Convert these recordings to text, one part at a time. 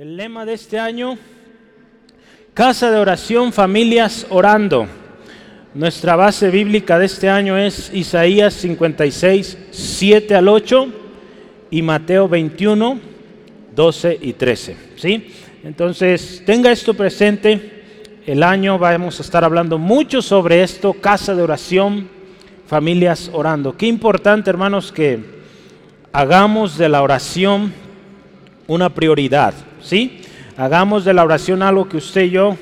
El lema de este año, Casa de Oración, Familias Orando. Nuestra base bíblica de este año es Isaías 56, 7 al 8 y Mateo 21, 12 y 13. ¿sí? Entonces, tenga esto presente. El año vamos a estar hablando mucho sobre esto, casa de oración, familias orando. Qué importante, hermanos, que hagamos de la oración una prioridad. ¿Sí? Hagamos de la oración algo que usted y yo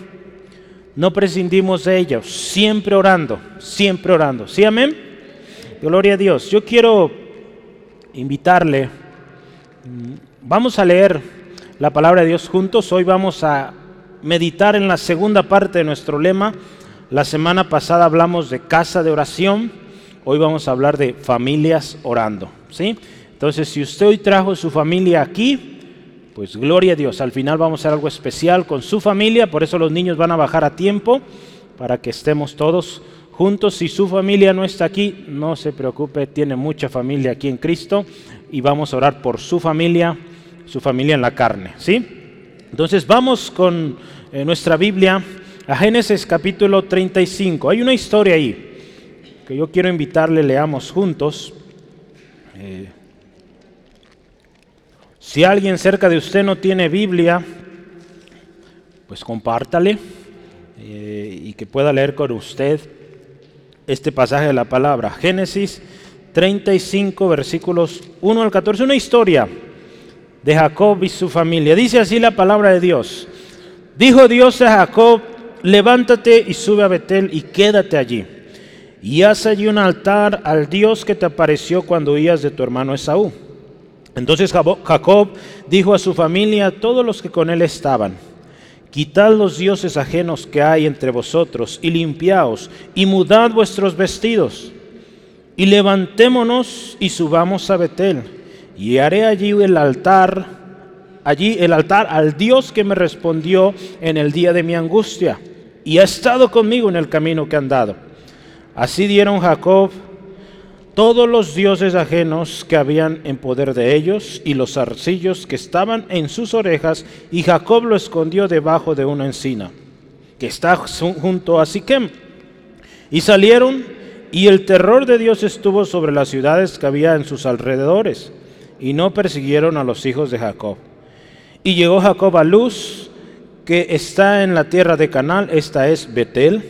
no prescindimos de ella, siempre orando, siempre orando. ¿Sí, amén? Gloria a Dios. Yo quiero invitarle, mm, vamos a leer la palabra de Dios juntos, hoy vamos a meditar en la segunda parte de nuestro lema. La semana pasada hablamos de casa de oración, hoy vamos a hablar de familias orando, ¿sí? Entonces, si usted hoy trajo su familia aquí, pues gloria a Dios, al final vamos a hacer algo especial con su familia, por eso los niños van a bajar a tiempo para que estemos todos juntos. Si su familia no está aquí, no se preocupe, tiene mucha familia aquí en Cristo y vamos a orar por su familia, su familia en la carne, ¿sí? Entonces vamos con eh, nuestra Biblia a Génesis capítulo 35. Hay una historia ahí que yo quiero invitarle, leamos juntos. Eh, si alguien cerca de usted no tiene Biblia, pues compártale eh, y que pueda leer con usted este pasaje de la palabra. Génesis 35, versículos 1 al 14, una historia de Jacob y su familia. Dice así la palabra de Dios. Dijo Dios a Jacob, levántate y sube a Betel y quédate allí. Y haz allí un altar al Dios que te apareció cuando huías de tu hermano Esaú. Entonces Jacob dijo a su familia, todos los que con él estaban, quitad los dioses ajenos que hay entre vosotros y limpiaos y mudad vuestros vestidos y levantémonos y subamos a Betel y haré allí el altar, allí el altar al Dios que me respondió en el día de mi angustia y ha estado conmigo en el camino que han dado. Así dieron Jacob todos los dioses ajenos que habían en poder de ellos y los arcillos que estaban en sus orejas, y Jacob lo escondió debajo de una encina que está junto a Siquem. Y salieron, y el terror de Dios estuvo sobre las ciudades que había en sus alrededores, y no persiguieron a los hijos de Jacob. Y llegó Jacob a Luz, que está en la tierra de Canal, esta es Betel,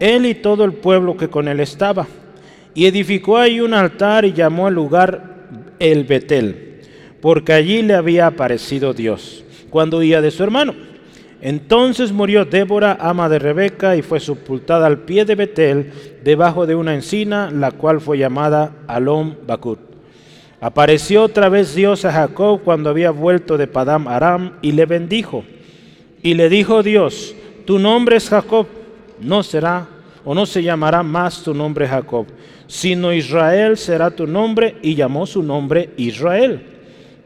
él y todo el pueblo que con él estaba y edificó ahí un altar y llamó al lugar el Betel, porque allí le había aparecido Dios, cuando huía de su hermano. Entonces murió Débora, ama de Rebeca, y fue sepultada al pie de Betel, debajo de una encina, la cual fue llamada Alom Bakut. Apareció otra vez Dios a Jacob cuando había vuelto de Padam Aram y le bendijo. Y le dijo Dios, tu nombre es Jacob, no será o no se llamará más tu nombre Jacob, sino Israel será tu nombre, y llamó su nombre Israel.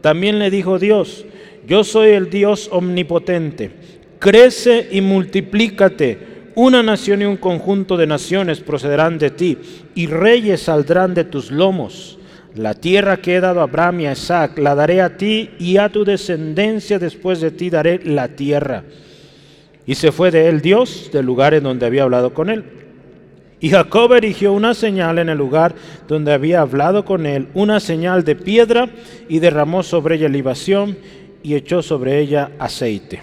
También le dijo Dios, yo soy el Dios omnipotente, crece y multiplícate. Una nación y un conjunto de naciones procederán de ti, y reyes saldrán de tus lomos. La tierra que he dado a Abraham y a Isaac la daré a ti y a tu descendencia después de ti daré la tierra. Y se fue de él Dios del lugar en donde había hablado con él. Y Jacob erigió una señal en el lugar donde había hablado con él, una señal de piedra, y derramó sobre ella libación y echó sobre ella aceite.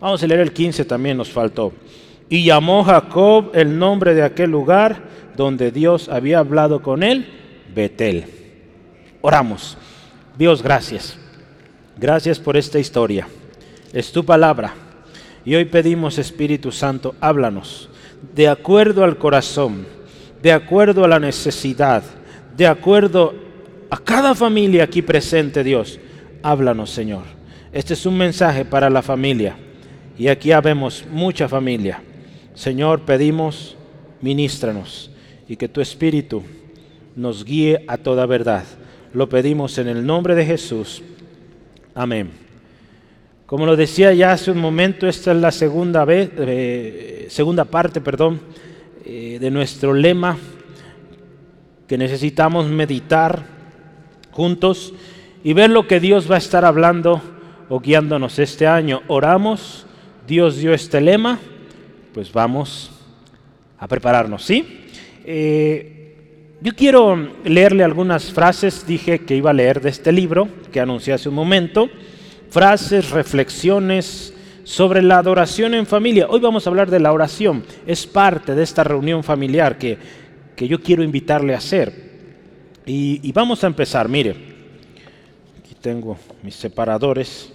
Vamos a leer el 15 también, nos faltó. Y llamó Jacob el nombre de aquel lugar donde Dios había hablado con él, Betel. Oramos. Dios, gracias. Gracias por esta historia. Es tu palabra. Y hoy pedimos, Espíritu Santo, háblanos de acuerdo al corazón, de acuerdo a la necesidad, de acuerdo a cada familia aquí presente, Dios. Háblanos, Señor. Este es un mensaje para la familia. Y aquí habemos mucha familia. Señor, pedimos, ministranos y que tu Espíritu nos guíe a toda verdad. Lo pedimos en el nombre de Jesús. Amén. Como lo decía ya hace un momento, esta es la segunda, vez, eh, segunda parte perdón, eh, de nuestro lema que necesitamos meditar juntos y ver lo que Dios va a estar hablando o guiándonos este año. Oramos, Dios dio este lema, pues vamos a prepararnos, ¿sí? Eh, yo quiero leerle algunas frases, dije que iba a leer de este libro que anuncié hace un momento, frases, reflexiones sobre la adoración en familia. Hoy vamos a hablar de la oración, es parte de esta reunión familiar que, que yo quiero invitarle a hacer. Y, y vamos a empezar, mire, aquí tengo mis separadores.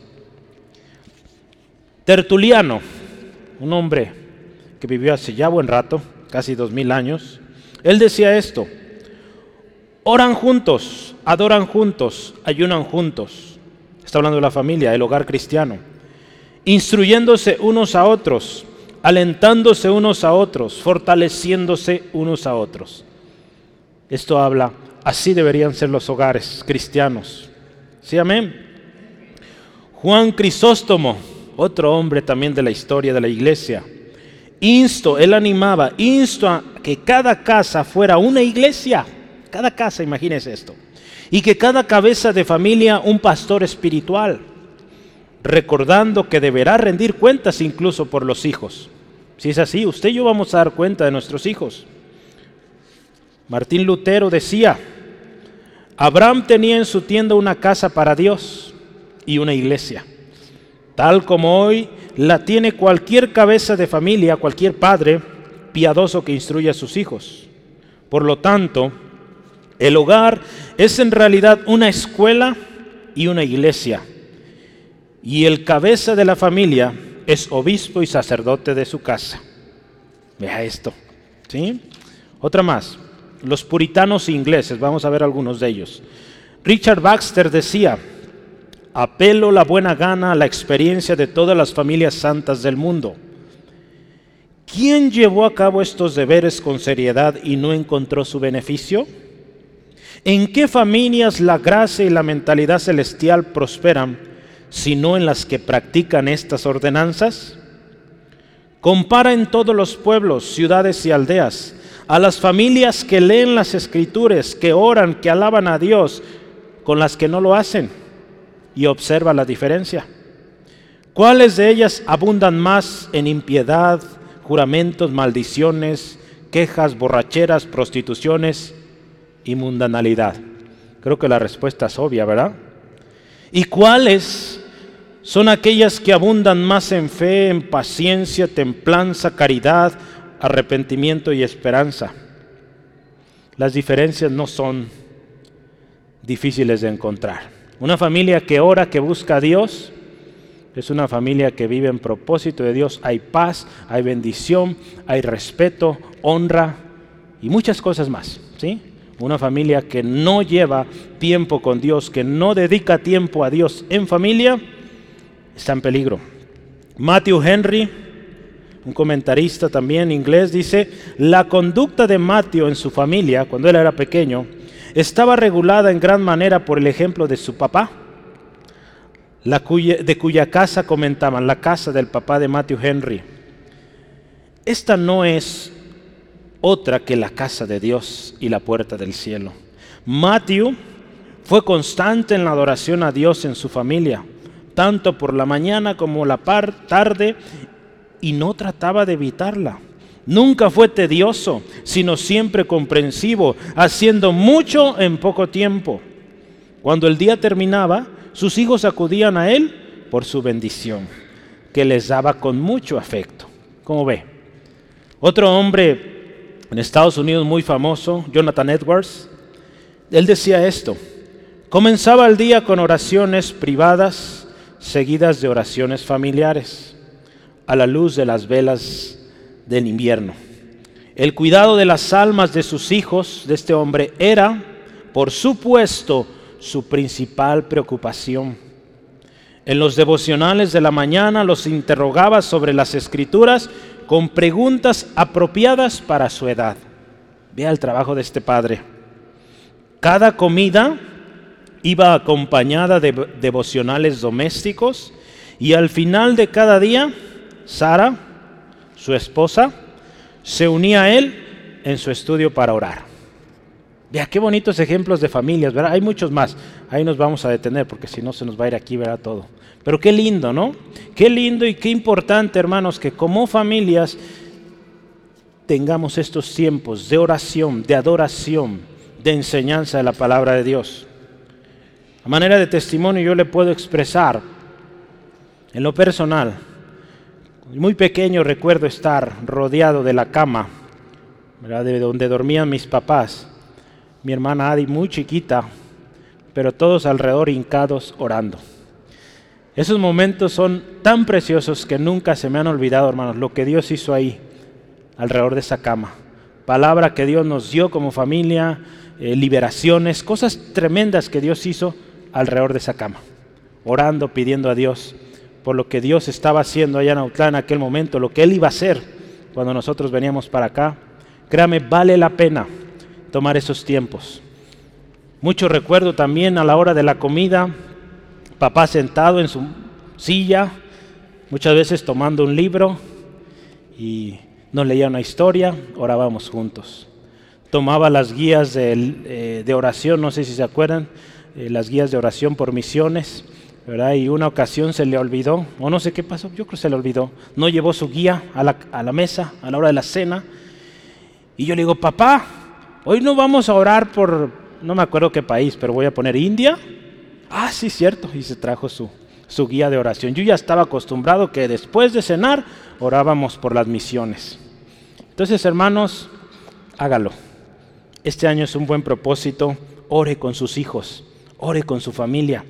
Tertuliano, un hombre que vivió hace ya buen rato, casi dos mil años, él decía esto, oran juntos, adoran juntos, ayunan juntos. Está hablando de la familia, el hogar cristiano. Instruyéndose unos a otros, alentándose unos a otros, fortaleciéndose unos a otros. Esto habla, así deberían ser los hogares cristianos. ¿Sí, amén? Juan Crisóstomo, otro hombre también de la historia de la iglesia, insto, él animaba, insto a que cada casa fuera una iglesia, cada casa, imagínese esto, y que cada cabeza de familia un pastor espiritual, recordando que deberá rendir cuentas incluso por los hijos. Si es así, usted y yo vamos a dar cuenta de nuestros hijos. Martín Lutero decía, Abraham tenía en su tienda una casa para Dios y una iglesia, tal como hoy la tiene cualquier cabeza de familia, cualquier padre piadoso que instruye a sus hijos. Por lo tanto, el hogar es en realidad una escuela y una iglesia. Y el cabeza de la familia es obispo y sacerdote de su casa. Vea esto. ¿sí? Otra más. Los puritanos ingleses, vamos a ver algunos de ellos. Richard Baxter decía, apelo la buena gana a la experiencia de todas las familias santas del mundo. ¿Quién llevó a cabo estos deberes con seriedad y no encontró su beneficio? ¿En qué familias la gracia y la mentalidad celestial prosperan, sino en las que practican estas ordenanzas? Compara en todos los pueblos, ciudades y aldeas a las familias que leen las escrituras, que oran, que alaban a Dios, con las que no lo hacen y observa la diferencia. ¿Cuáles de ellas abundan más en impiedad, juramentos, maldiciones, quejas, borracheras, prostituciones y mundanalidad? Creo que la respuesta es obvia, ¿verdad? ¿Y cuáles son aquellas que abundan más en fe, en paciencia, templanza, caridad, arrepentimiento y esperanza? Las diferencias no son difíciles de encontrar. Una familia que ora, que busca a Dios, es una familia que vive en propósito de Dios. Hay paz, hay bendición, hay respeto, honra y muchas cosas más. ¿sí? Una familia que no lleva tiempo con Dios, que no dedica tiempo a Dios en familia, está en peligro. Matthew Henry, un comentarista también inglés, dice, la conducta de Matthew en su familia, cuando él era pequeño, estaba regulada en gran manera por el ejemplo de su papá, de cuya casa comentaban, la casa del papá de Matthew Henry. Esta no es otra que la casa de Dios y la puerta del cielo. Matthew fue constante en la adoración a Dios en su familia, tanto por la mañana como la tarde, y no trataba de evitarla. Nunca fue tedioso, sino siempre comprensivo, haciendo mucho en poco tiempo. Cuando el día terminaba, sus hijos acudían a él por su bendición, que les daba con mucho afecto. Como ve, otro hombre en Estados Unidos muy famoso, Jonathan Edwards, él decía esto, comenzaba el día con oraciones privadas seguidas de oraciones familiares, a la luz de las velas del invierno. El cuidado de las almas de sus hijos, de este hombre, era, por supuesto, su principal preocupación. En los devocionales de la mañana los interrogaba sobre las escrituras con preguntas apropiadas para su edad. Vea el trabajo de este padre. Cada comida iba acompañada de devocionales domésticos y al final de cada día, Sara, su esposa, se unía a él en su estudio para orar. Vea qué bonitos ejemplos de familias, ¿verdad? Hay muchos más. Ahí nos vamos a detener porque si no se nos va a ir aquí, ¿verdad? Todo. Pero qué lindo, ¿no? Qué lindo y qué importante, hermanos, que como familias tengamos estos tiempos de oración, de adoración, de enseñanza de la palabra de Dios. A manera de testimonio yo le puedo expresar en lo personal. Muy pequeño recuerdo estar rodeado de la cama, ¿verdad? de donde dormían mis papás mi hermana Adi muy chiquita, pero todos alrededor hincados orando. Esos momentos son tan preciosos que nunca se me han olvidado, hermanos, lo que Dios hizo ahí, alrededor de esa cama. Palabra que Dios nos dio como familia, eh, liberaciones, cosas tremendas que Dios hizo alrededor de esa cama. Orando, pidiendo a Dios por lo que Dios estaba haciendo allá en Autlán en aquel momento, lo que Él iba a hacer cuando nosotros veníamos para acá. Créame, vale la pena tomar esos tiempos. Mucho recuerdo también a la hora de la comida, papá sentado en su silla, muchas veces tomando un libro y nos leía una historia, orábamos juntos. Tomaba las guías de, eh, de oración, no sé si se acuerdan, eh, las guías de oración por misiones, ¿verdad? Y una ocasión se le olvidó, o no sé qué pasó, yo creo que se le olvidó. No llevó su guía a la mesa a la hora de la cena. Y yo le digo, papá, Hoy no vamos a orar por, no me acuerdo qué país, pero voy a poner India. Ah, sí, cierto. Y se trajo su, su guía de oración. Yo ya estaba acostumbrado que después de cenar orábamos por las misiones. Entonces, hermanos, hágalo. Este año es un buen propósito. Ore con sus hijos, ore con su familia.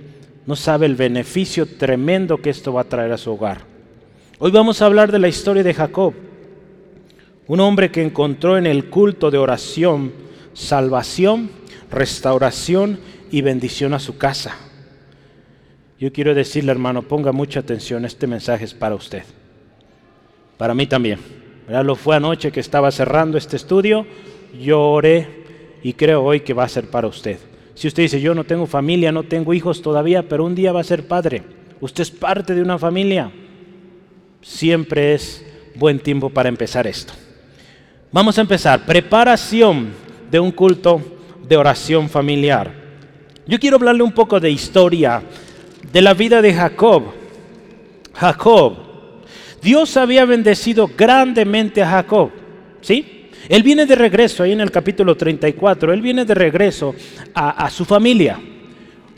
No sabe el beneficio tremendo que esto va a traer a su hogar. Hoy vamos a hablar de la historia de Jacob. Un hombre que encontró en el culto de oración salvación, restauración y bendición a su casa. Yo quiero decirle, hermano, ponga mucha atención, este mensaje es para usted. Para mí también. Lo fue anoche que estaba cerrando este estudio, yo oré y creo hoy que va a ser para usted. Si usted dice, yo no tengo familia, no tengo hijos todavía, pero un día va a ser padre, usted es parte de una familia, siempre es buen tiempo para empezar esto. Vamos a empezar. Preparación de un culto de oración familiar. Yo quiero hablarle un poco de historia de la vida de Jacob. Jacob. Dios había bendecido grandemente a Jacob. ¿Sí? Él viene de regreso, ahí en el capítulo 34, él viene de regreso a, a su familia.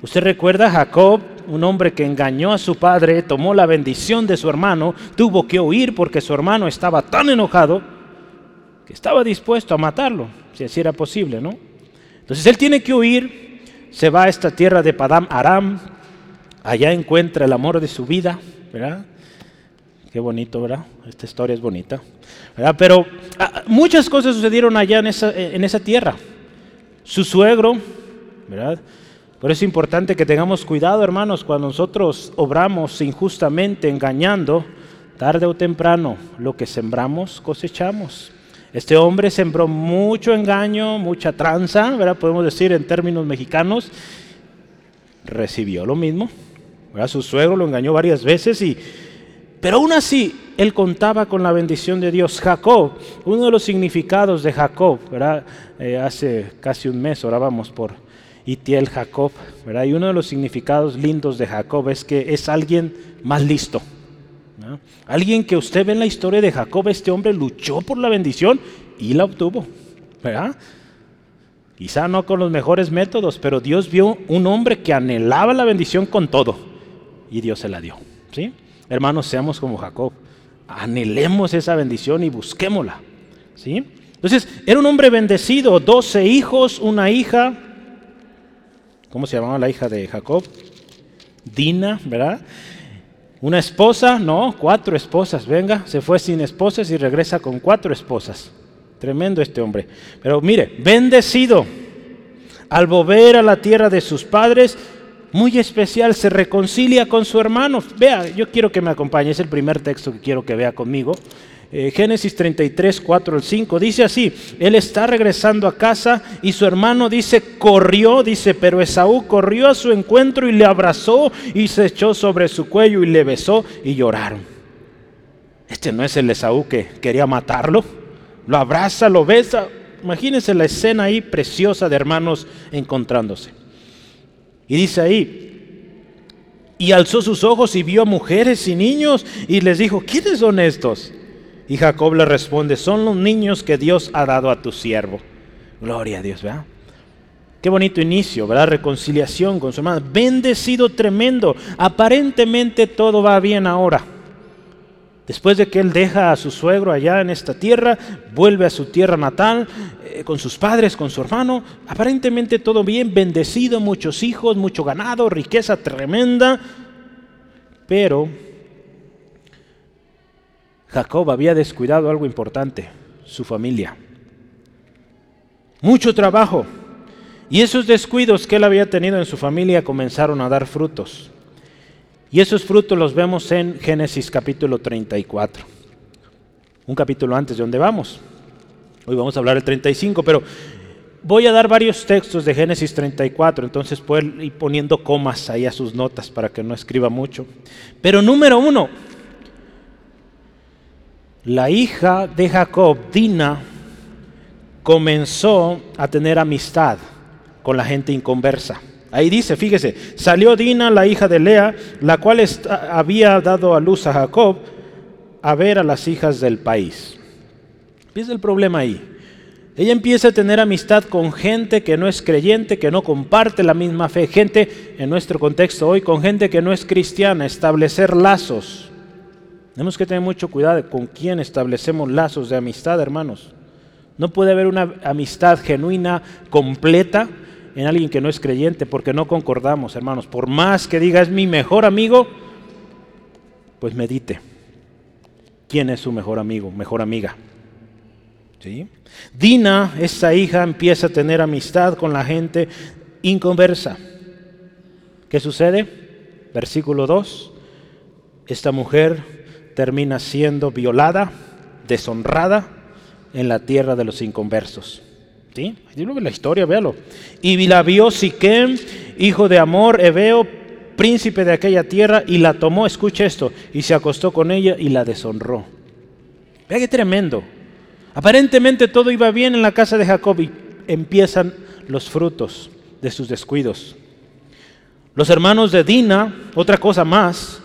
Usted recuerda a Jacob, un hombre que engañó a su padre, tomó la bendición de su hermano, tuvo que huir porque su hermano estaba tan enojado estaba dispuesto a matarlo, si así era posible, ¿no? Entonces él tiene que huir, se va a esta tierra de Padam Aram, allá encuentra el amor de su vida, ¿verdad? Qué bonito, ¿verdad? Esta historia es bonita, ¿verdad? Pero ah, muchas cosas sucedieron allá en esa, en esa tierra. Su suegro, ¿verdad? Por eso es importante que tengamos cuidado, hermanos, cuando nosotros obramos injustamente, engañando, tarde o temprano, lo que sembramos, cosechamos. Este hombre sembró mucho engaño, mucha tranza, ¿verdad? podemos decir en términos mexicanos, recibió lo mismo. Su suegro lo engañó varias veces, y, pero aún así él contaba con la bendición de Dios. Jacob, uno de los significados de Jacob, ¿verdad? Eh, hace casi un mes orábamos por Itiel Jacob, ¿verdad? y uno de los significados lindos de Jacob es que es alguien más listo. Alguien que usted ve en la historia de Jacob, este hombre luchó por la bendición y la obtuvo. ¿verdad? Quizá no con los mejores métodos, pero Dios vio un hombre que anhelaba la bendición con todo y Dios se la dio. ¿sí? Hermanos, seamos como Jacob. Anhelemos esa bendición y busquémosla. ¿sí? Entonces, era un hombre bendecido, doce hijos, una hija. ¿Cómo se llamaba la hija de Jacob? Dina, ¿verdad? Una esposa, no, cuatro esposas, venga, se fue sin esposas y regresa con cuatro esposas. Tremendo este hombre. Pero mire, bendecido. Al volver a la tierra de sus padres, muy especial, se reconcilia con su hermano. Vea, yo quiero que me acompañe, es el primer texto que quiero que vea conmigo. Eh, Génesis 33, 4 al 5, dice así, él está regresando a casa y su hermano dice, corrió, dice, pero Esaú corrió a su encuentro y le abrazó y se echó sobre su cuello y le besó y lloraron. Este no es el Esaú que quería matarlo, lo abraza, lo besa, Imagínense la escena ahí preciosa de hermanos encontrándose. Y dice ahí, y alzó sus ojos y vio a mujeres y niños y les dijo, ¿quiénes son estos? Y Jacob le responde, son los niños que Dios ha dado a tu siervo. Gloria a Dios, ¿verdad? Qué bonito inicio, ¿verdad? Reconciliación con su hermano. Bendecido tremendo. Aparentemente todo va bien ahora. Después de que él deja a su suegro allá en esta tierra, vuelve a su tierra natal eh, con sus padres, con su hermano. Aparentemente todo bien, bendecido, muchos hijos, mucho ganado, riqueza tremenda. Pero Jacob había descuidado algo importante, su familia. Mucho trabajo. Y esos descuidos que él había tenido en su familia comenzaron a dar frutos. Y esos frutos los vemos en Génesis capítulo 34. Un capítulo antes de donde vamos. Hoy vamos a hablar del 35, pero voy a dar varios textos de Génesis 34, entonces pueden ir poniendo comas ahí a sus notas para que no escriba mucho. Pero número uno, la hija de Jacob, Dina, comenzó a tener amistad con la gente inconversa. Ahí dice, fíjese, salió Dina, la hija de Lea, la cual había dado a luz a Jacob, a ver a las hijas del país. Empieza el problema ahí. Ella empieza a tener amistad con gente que no es creyente, que no comparte la misma fe, gente, en nuestro contexto hoy, con gente que no es cristiana, establecer lazos. Tenemos que tener mucho cuidado con quién establecemos lazos de amistad, hermanos. No puede haber una amistad genuina, completa, en alguien que no es creyente porque no concordamos, hermanos. Por más que diga es mi mejor amigo, pues medite. ¿Quién es su mejor amigo, mejor amiga? ¿Sí? Dina, esa hija, empieza a tener amistad con la gente inconversa. ¿Qué sucede? Versículo 2. Esta mujer termina siendo violada, deshonrada en la tierra de los inconversos. ¿Sí? la historia, véalo. Y la vio Siquem, hijo de Amor, Ebeo, príncipe de aquella tierra, y la tomó, escucha esto, y se acostó con ella y la deshonró. Vea qué tremendo. Aparentemente todo iba bien en la casa de Jacob y empiezan los frutos de sus descuidos. Los hermanos de Dina, otra cosa más,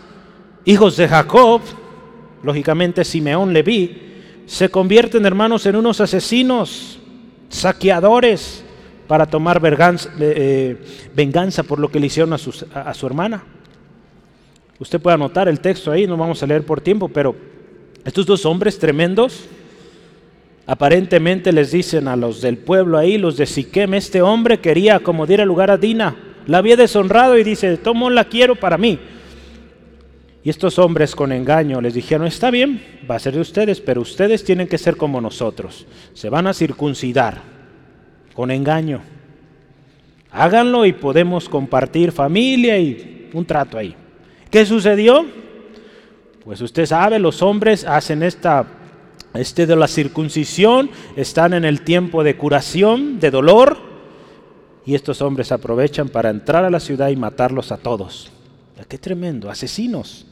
hijos de Jacob, lógicamente Simeón, Leví, se convierten hermanos en unos asesinos saqueadores para tomar eh, venganza, por lo que le hicieron a, a su hermana. Usted puede anotar el texto ahí, no vamos a leer por tiempo, pero estos dos hombres tremendos, aparentemente les dicen a los del pueblo ahí, los de Siquem, este hombre quería acomodar el lugar a Dina, la había deshonrado y dice, tomo la quiero para mí. Y estos hombres con engaño les dijeron, está bien, va a ser de ustedes, pero ustedes tienen que ser como nosotros. Se van a circuncidar con engaño. Háganlo y podemos compartir familia y un trato ahí. ¿Qué sucedió? Pues usted sabe, los hombres hacen esta, este de la circuncisión, están en el tiempo de curación, de dolor, y estos hombres aprovechan para entrar a la ciudad y matarlos a todos. ¡Qué tremendo! Asesinos.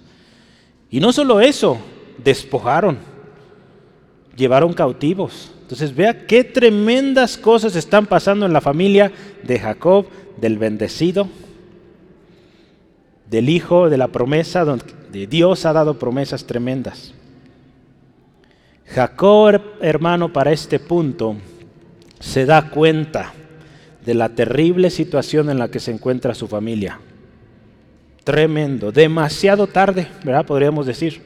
Y no solo eso, despojaron, llevaron cautivos. Entonces vea qué tremendas cosas están pasando en la familia de Jacob, del bendecido, del hijo de la promesa, donde Dios ha dado promesas tremendas. Jacob, hermano, para este punto se da cuenta de la terrible situación en la que se encuentra su familia. Tremendo, demasiado tarde, ¿verdad? Podríamos decir.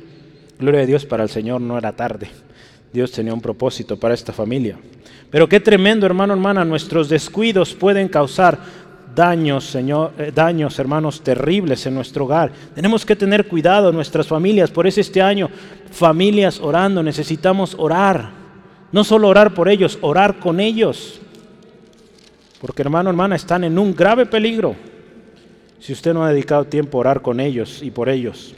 Gloria a Dios, para el Señor no era tarde. Dios tenía un propósito para esta familia. Pero qué tremendo, hermano, hermana, nuestros descuidos pueden causar daños, Señor, eh, daños, hermanos, terribles en nuestro hogar. Tenemos que tener cuidado en nuestras familias. Por eso este año, familias orando, necesitamos orar. No solo orar por ellos, orar con ellos. Porque hermano, hermana, están en un grave peligro si usted no ha dedicado tiempo a orar con ellos y por ellos.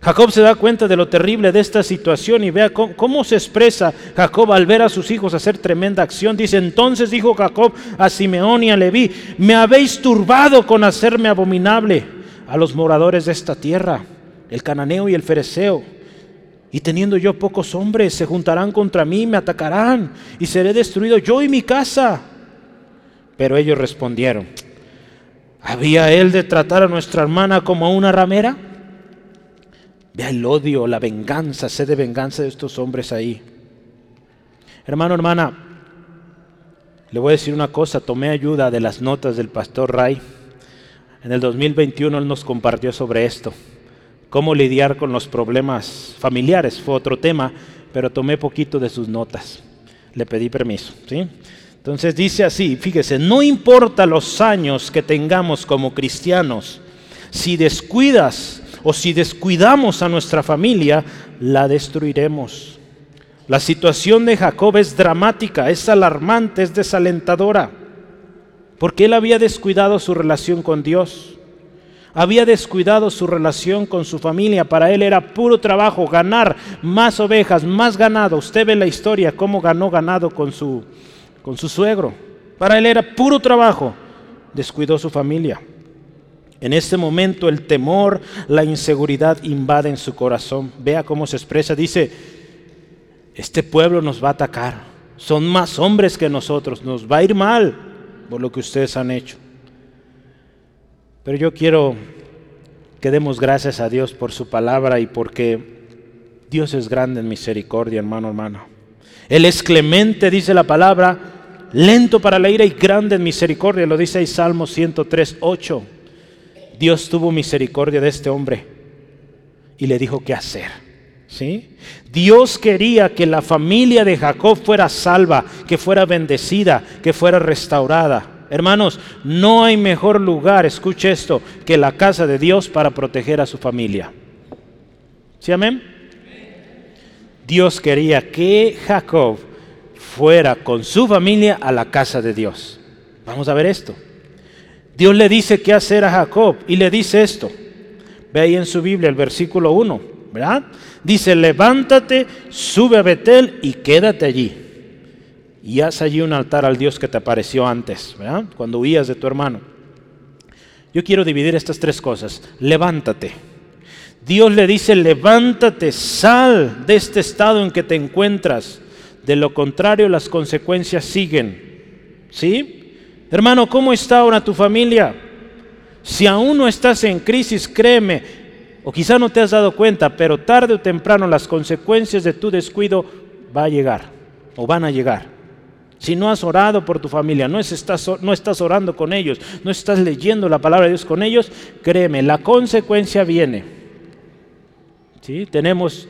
Jacob se da cuenta de lo terrible de esta situación y vea cómo, se expresa Jacob al ver a sus hijos hacer tremenda acción. Dice, entonces dijo Jacob a Simeón y a Leví, me habéis turbado con hacerme abominable a los moradores de esta tierra, el cananeo y el fereceo, Y teniendo yo pocos hombres, se juntarán contra mí, me atacarán, y seré destruido yo y mi casa. Pero ellos respondieron, ¿había él de tratar a nuestra hermana como a una ramera? Vea el odio, la venganza, sed de venganza de estos hombres ahí. Hermano, hermana, le voy a decir una cosa, tomé ayuda de las notas del pastor Ray. En el 2021 él nos compartió sobre esto, cómo lidiar con los problemas familiares, fue otro tema, pero tomé poquito de sus notas. Le pedí permiso, ¿sí? Entonces dice así, fíjese, no importa los años que tengamos como cristianos, si descuidas o si descuidamos a nuestra familia, la destruiremos. La situación de Jacob es dramática, es alarmante, es desalentadora, porque él había descuidado su relación con Dios, había descuidado su relación con su familia, para él era puro trabajo, ganar más ovejas, más ganado. Usted ve la historia, cómo ganó ganado con su, con su suegro. Para él era puro trabajo, descuidó su familia. En este momento el temor, la inseguridad invaden su corazón. Vea cómo se expresa. Dice, este pueblo nos va a atacar. Son más hombres que nosotros. Nos va a ir mal por lo que ustedes han hecho. Pero yo quiero que demos gracias a Dios por su palabra y porque Dios es grande en misericordia, hermano, hermano. Él es clemente, dice la palabra, lento para la ira y grande en misericordia. Lo dice ahí Salmo 103, 8. Dios tuvo misericordia de este hombre y le dijo qué hacer. Dios quería que la familia de Jacob fuera salva, que fuera bendecida, que fuera restaurada. Hermanos, no hay mejor lugar, escuche esto, que la casa de Dios para proteger a su familia. ¿Sí, amén? Dios quería que Jacob fuera con su familia a la casa de Dios. Vamos a ver esto. Dios le dice qué hacer a Jacob y le dice esto. Ve ahí en su Biblia el versículo 1, ¿verdad? dice, levántate, sube a Betel y quédate allí. Y haz allí un altar al Dios que te apareció antes, ¿verdad? cuando huías de tu hermano. Yo quiero dividir estas tres cosas. Levántate. Dios le dice, levántate, sal de este estado en que te encuentras. De lo contrario, las consecuencias siguen. ¿Sí? Hermano, ¿cómo está ahora tu familia? Si aún no estás en crisis, créeme, o quizá no te has dado cuenta, pero tarde o temprano las consecuencias de tu descuido va a llegar o van a llegar. Si no has orado por tu familia, no estás, no estás orando con ellos, no estás leyendo la palabra de Dios con ellos, créeme, la consecuencia viene. ¿Sí? Tenemos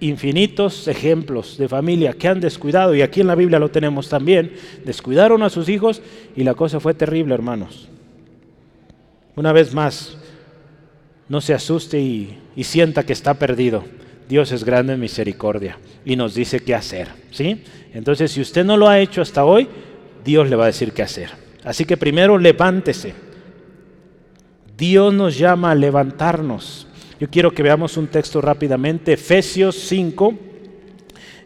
infinitos ejemplos de familia que han descuidado, y aquí en la Biblia lo tenemos también, descuidaron a sus hijos y la cosa fue terrible, hermanos. Una vez más, no se asuste y, sienta que está perdido. Dios es grande en misericordia y nos dice qué hacer. ¿sí? Entonces, si usted no lo ha hecho hasta hoy, Dios le va a decir qué hacer. Así que primero levántese. Dios nos llama a levantarnos. Yo quiero que veamos un texto rápidamente. Efesios 5,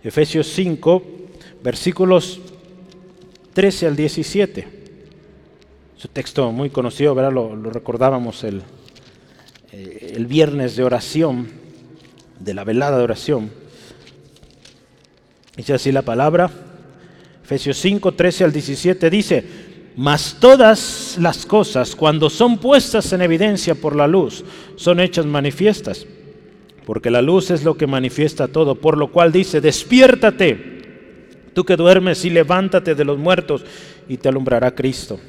Efesios 5, versículos 13 al 17. Es un texto muy conocido, ¿verdad? Lo, lo recordábamos eh, el viernes de oración, de la velada de oración. Dice así la palabra, Efesios 5, 13 al 17 dice, mas todas las cosas cuando son puestas en evidencia por la luz, son hechas manifiestas, porque la luz es lo que manifiesta todo, por lo cual dice, despiértate, tú que duermes y levántate de los muertos y te alumbrará Cristo.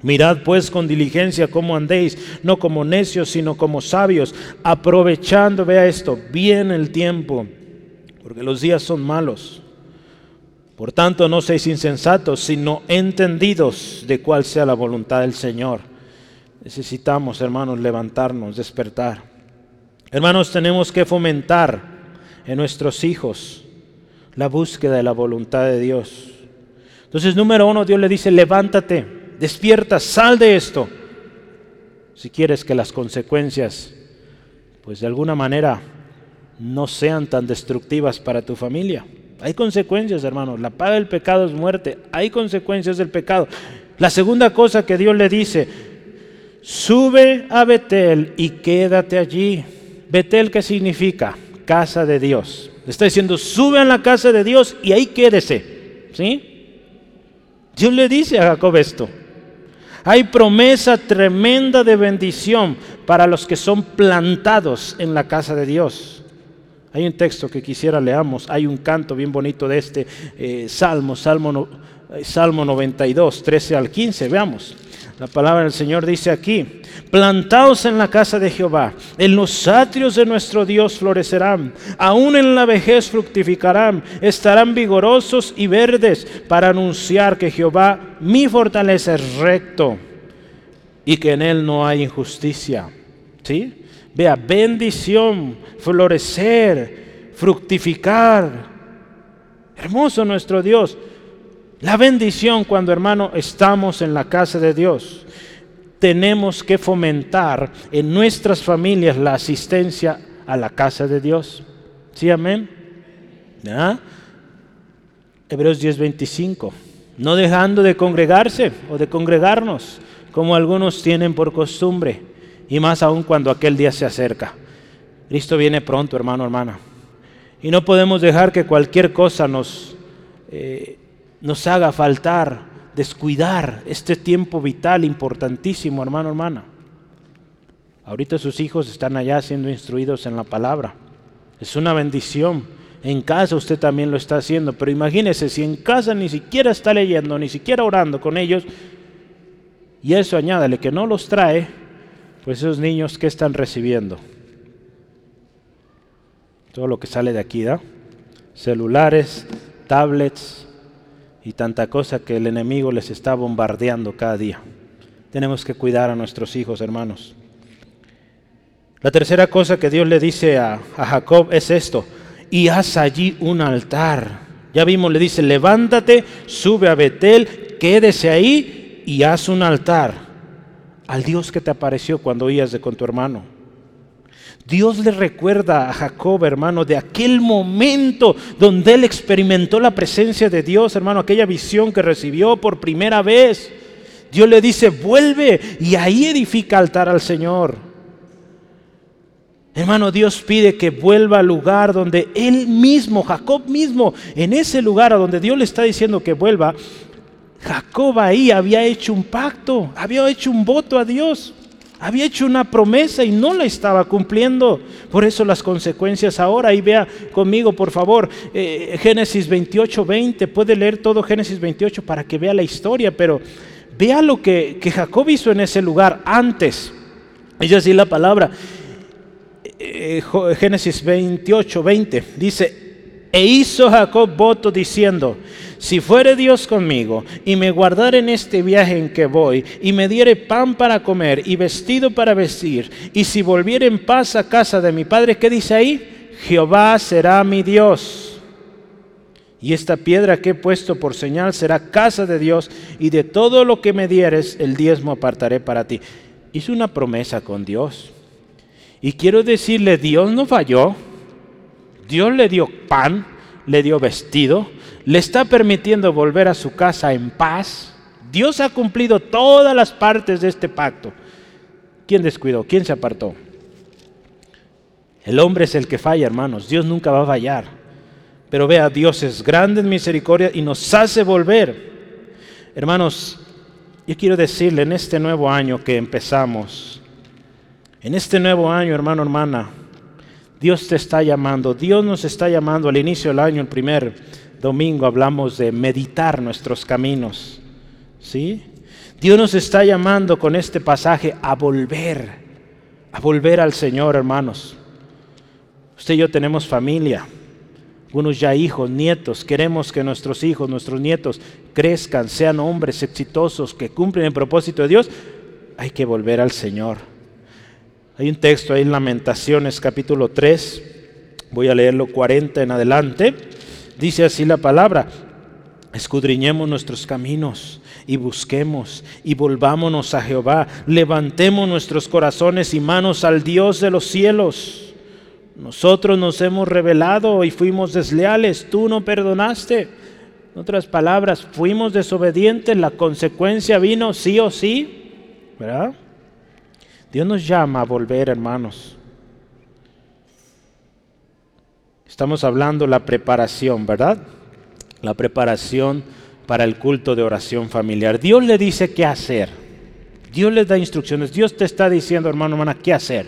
Mirad pues con diligencia cómo andéis, no como necios, sino como sabios, aprovechando, vea esto, bien el tiempo, porque los días son malos. Por tanto, no seáis insensatos, sino entendidos de cuál sea la voluntad del Señor. Necesitamos, hermanos, levantarnos, despertar. Hermanos, tenemos que fomentar en nuestros hijos la búsqueda de la voluntad de Dios. Entonces, número uno, Dios le dice, levántate despierta, sal de esto. Si quieres que las consecuencias, pues de alguna manera, no sean tan destructivas para tu familia. Hay consecuencias, hermanos. La paga del pecado es muerte. Hay consecuencias del pecado. La segunda cosa que Dios le dice, sube a Betel y quédate allí. Betel, ¿qué significa? casa de Dios. está diciendo, sube a la casa de Dios y ahí quédese. ¿Sí? Dios le dice a Jacob esto. Hay promesa tremenda de bendición para los que son plantados en la casa de Dios. Hay un texto que quisiera leamos, hay un canto bien bonito de este eh, Salmo, Salmo, eh, Salmo 92, 13 al 15, veamos. La palabra del Señor dice aquí, plantaos en la casa de Jehová, en los atrios de nuestro Dios florecerán, aún en la vejez fructificarán, estarán vigorosos y verdes para anunciar que Jehová mi fortaleza es recto y que en él no hay injusticia. ¿Sí? Vea, bendición, florecer, fructificar. Hermoso nuestro Dios. La bendición cuando hermano estamos en la casa de Dios. Tenemos que fomentar en nuestras familias la asistencia a la casa de Dios. ¿Sí, amén? ¿Ya? Hebreos 10:25. No dejando de congregarse o de congregarnos, como algunos tienen por costumbre, y más aún cuando aquel día se acerca. Cristo viene pronto, hermano, hermana. Y no podemos dejar que cualquier cosa nos... Eh, nos haga faltar, descuidar este tiempo vital importantísimo, hermano, hermana. Ahorita sus hijos están allá siendo instruidos en la palabra. Es una bendición. En casa usted también lo está haciendo, pero imagínese si en casa ni siquiera está leyendo, ni siquiera orando con ellos, y eso añádale que no los trae, pues esos niños que están recibiendo. Todo lo que sale de aquí, ¿da? Celulares, tablets, y tanta cosa que el enemigo les está bombardeando cada día. Tenemos que cuidar a nuestros hijos, hermanos. La tercera cosa que Dios le dice a, Jacob es esto, y haz allí un altar. Ya vimos, le dice, levántate, sube a Betel, quédese ahí y haz un altar al Dios que te apareció cuando oías de con tu hermano. Dios le recuerda a Jacob, hermano, de aquel momento donde él experimentó la presencia de Dios, hermano, aquella visión que recibió por primera vez. Dios le dice, vuelve y ahí edifica altar al Señor. Hermano, Dios pide que vuelva al lugar donde él mismo, Jacob mismo, en ese lugar a donde Dios le está diciendo que vuelva, Jacob ahí había hecho un pacto, había hecho un voto a Dios. Había hecho una promesa y no la estaba cumpliendo. Por eso las consecuencias ahora. Y vea conmigo, por favor, eh, Génesis 28, 20. Puede leer todo Génesis 28 para que vea la historia, pero vea lo que, Jacob hizo en ese lugar antes. Es así la palabra. Eh, Génesis 28, 20. Dice, e hizo Jacob voto diciendo, si fuere Dios conmigo y me guardare en este viaje en que voy y me diere pan para comer y vestido para vestir, y si volviere en paz a casa de mi padre, ¿qué dice ahí? Jehová será mi Dios. Y esta piedra que he puesto por señal será casa de Dios, y de todo lo que me dieres, el diezmo apartaré para ti. Hizo una promesa con Dios. Y quiero decirle, Dios no falló. Dios le dio pan, le dio vestido, le está permitiendo volver a su casa en paz. Dios ha cumplido todas las partes de este pacto. ¿Quién descuidó? ¿Quién se apartó? El hombre es el que falla, hermanos. Dios nunca va a fallar. Pero vea, Dios es grande en misericordia y nos hace volver. Hermanos, yo quiero decirle en este nuevo año que empezamos, en este nuevo año, hermano, hermana, Dios te está llamando. Dios nos está llamando al inicio del año, el primer domingo hablamos de meditar nuestros caminos. ¿Sí? Dios nos está llamando con este pasaje a volver, a volver al Señor, hermanos. Usted y yo tenemos familia, algunos ya hijos, nietos. Queremos que nuestros hijos, nuestros nietos crezcan, sean hombres exitosos, que cumplen el propósito de Dios. Hay que volver al Señor. Hay un texto ahí en Lamentaciones capítulo 3, voy a leerlo 40 en adelante. Dice así la palabra, escudriñemos nuestros caminos y busquemos y volvámonos a Jehová, levantemos nuestros corazones y manos al Dios de los cielos. Nosotros nos hemos rebelado y fuimos desleales, tú no perdonaste. En otras palabras, fuimos desobedientes, la consecuencia vino sí o sí, ¿verdad? Dios nos llama a volver, hermanos. Estamos hablando la preparación, ¿verdad? La preparación para el culto de oración familiar. Dios le dice qué hacer. Dios le da instrucciones. Dios te está diciendo, hermano, hermana, qué hacer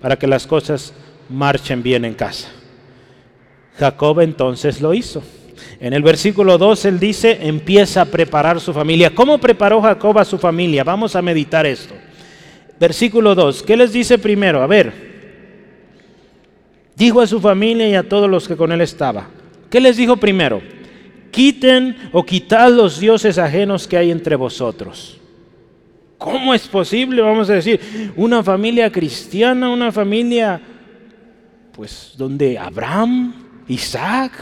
para que las cosas marchen bien en casa. Jacob entonces lo hizo. En el versículo 2 él dice, empieza a preparar su familia. ¿Cómo preparó Jacob a su familia? Vamos a meditar esto. Versículo 2, ¿qué les dice primero? A ver, dijo a su familia y a todos los que con él estaba. ¿Qué les dijo primero? Quiten o quitad los dioses ajenos que hay entre vosotros. ¿Cómo es posible, vamos a decir, una familia cristiana, una familia, pues, donde Abraham, Isaac,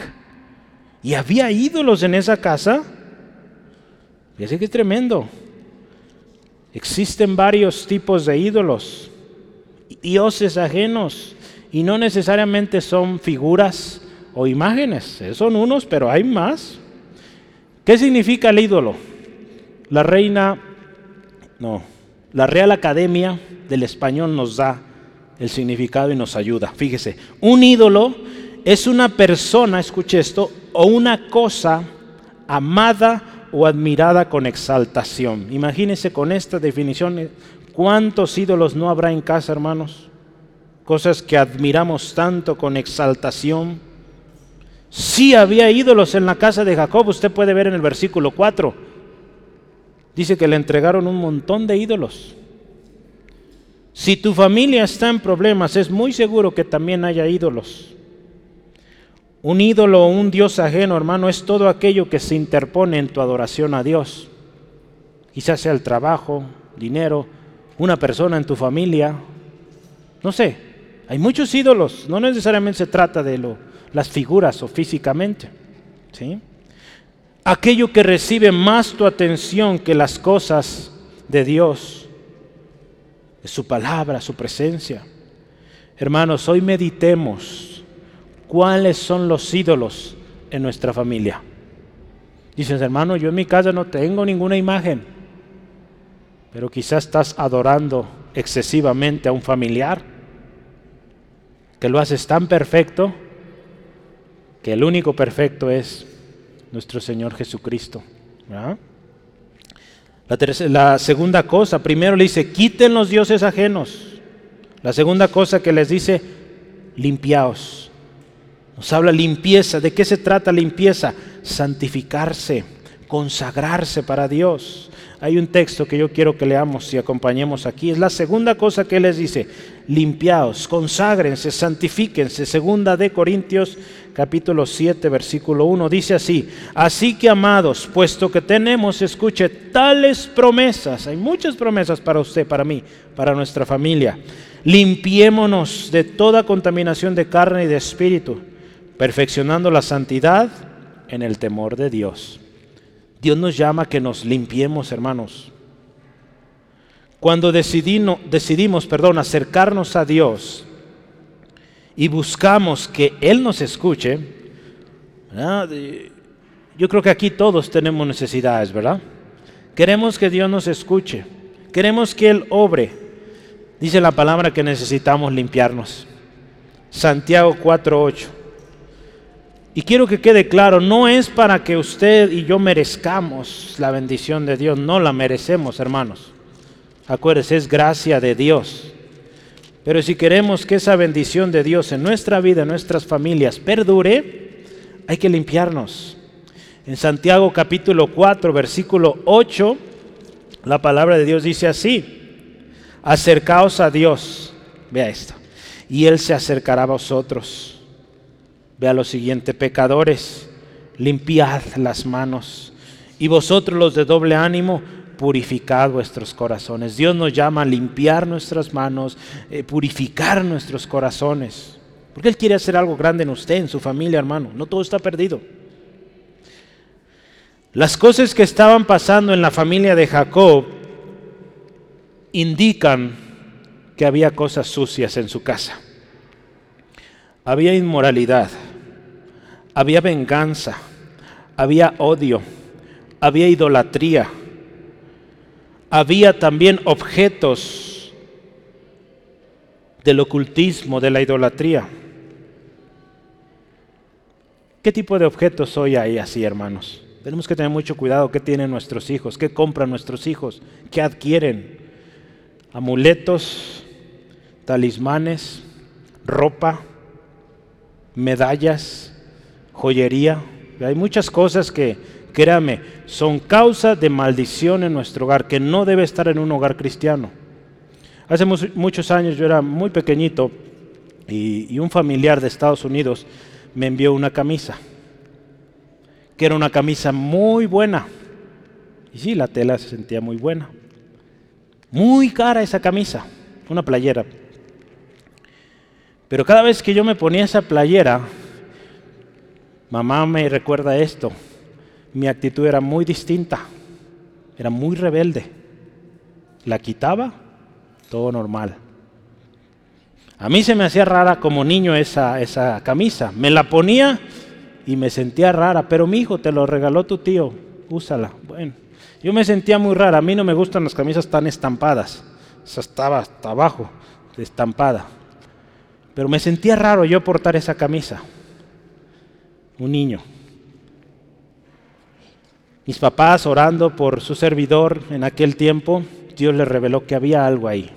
y había ídolos en esa casa? Fíjense que es tremendo. Existen varios tipos de ídolos, dioses ajenos, y no necesariamente son figuras o imágenes, son unos, pero hay más. ¿Qué significa el ídolo? La reina, no, la Real Academia del Español nos da el significado y nos ayuda. Fíjese, un ídolo es una persona, escuche esto, o una cosa amada o admirada con exaltación. Imagínese con esta definición, ¿cuántos ídolos no habrá en casa, hermanos? Cosas que admiramos tanto con exaltación. Sí había ídolos en la casa de Jacob, usted puede ver en el versículo 4. Dice que le entregaron un montón de ídolos. Si tu familia está en problemas, es muy seguro que también haya ídolos. Un ídolo o un Dios ajeno, hermano, es todo aquello que se interpone en tu adoración a Dios. Quizás sea el trabajo, dinero, una persona en tu familia. No sé, hay muchos ídolos. No necesariamente se trata de lo, las figuras o físicamente. ¿sí? Aquello que recibe más tu atención que las cosas de Dios, es su palabra, su presencia. Hermanos, hoy meditemos cuáles son los ídolos en nuestra familia. Dices, hermano, yo en mi casa no tengo ninguna imagen, pero quizás estás adorando excesivamente a un familiar, que lo haces tan perfecto, que el único perfecto es nuestro Señor Jesucristo. La, la segunda cosa, primero le dice, quiten los dioses ajenos. La segunda cosa que les dice, limpiaos. Nos habla limpieza. ¿De qué se trata limpieza? Santificarse, consagrarse para Dios. Hay un texto que yo quiero que leamos y acompañemos aquí. Es la segunda cosa que les dice. Limpiaos, conságrense, santifíquense. Segunda de Corintios capítulo 7 versículo 1 dice así. Así que amados, puesto que tenemos, escuche, tales promesas. Hay muchas promesas para usted, para mí, para nuestra familia. Limpiémonos de toda contaminación de carne y de espíritu perfeccionando la santidad en el temor de Dios. Dios nos llama a que nos limpiemos, hermanos. Cuando decidimos, perdón, acercarnos a Dios y buscamos que Él nos escuche, yo creo que aquí todos tenemos necesidades, ¿verdad? Queremos que Dios nos escuche, queremos que Él obre. Dice la palabra que necesitamos limpiarnos. Santiago 4.8. Y quiero que quede claro, no es para que usted y yo merezcamos la bendición de Dios, no la merecemos, hermanos. Acuérdese, es gracia de Dios. Pero si queremos que esa bendición de Dios en nuestra vida, en nuestras familias, perdure, hay que limpiarnos. En Santiago capítulo 4, versículo 8, la palabra de Dios dice así, acercaos a Dios, vea esto, y Él se acercará a vosotros. Vea lo siguiente, pecadores, limpiad las manos. Y vosotros los de doble ánimo, purificad vuestros corazones. Dios nos llama a limpiar nuestras manos, eh, purificar nuestros corazones. Porque Él quiere hacer algo grande en usted, en su familia, hermano. No todo está perdido. Las cosas que estaban pasando en la familia de Jacob indican que había cosas sucias en su casa. Había inmoralidad, había venganza, había odio, había idolatría, había también objetos del ocultismo, de la idolatría. ¿Qué tipo de objetos hoy hay así, hermanos? Tenemos que tener mucho cuidado qué tienen nuestros hijos, qué compran nuestros hijos, qué adquieren. Amuletos, talismanes, ropa, medallas, joyería. Hay muchas cosas que, créame, son causa de maldición en nuestro hogar, que no debe estar en un hogar cristiano. Hace muchos años yo era muy pequeñito y, un familiar de Estados Unidos me envió una camisa que era una camisa muy buena. Y sí, la tela se sentía muy buena. Muy cara esa camisa, una playera. Pero cada vez que yo me ponía esa playera, mamá me recuerda esto, mi actitud era muy distinta, era muy rebelde. La quitaba, todo normal. A mí se me hacía rara como niño esa, esa camisa. Me la ponía y me sentía rara, pero mi hijo te lo regaló tu tío, úsala. Bueno, yo me sentía muy rara, a mí no me gustan las camisas tan estampadas, o sea, estaba hasta abajo, estampada. Pero me sentía raro yo portar esa camisa, un niño. Mis papás orando por su servidor en aquel tiempo, Dios les reveló que había algo ahí.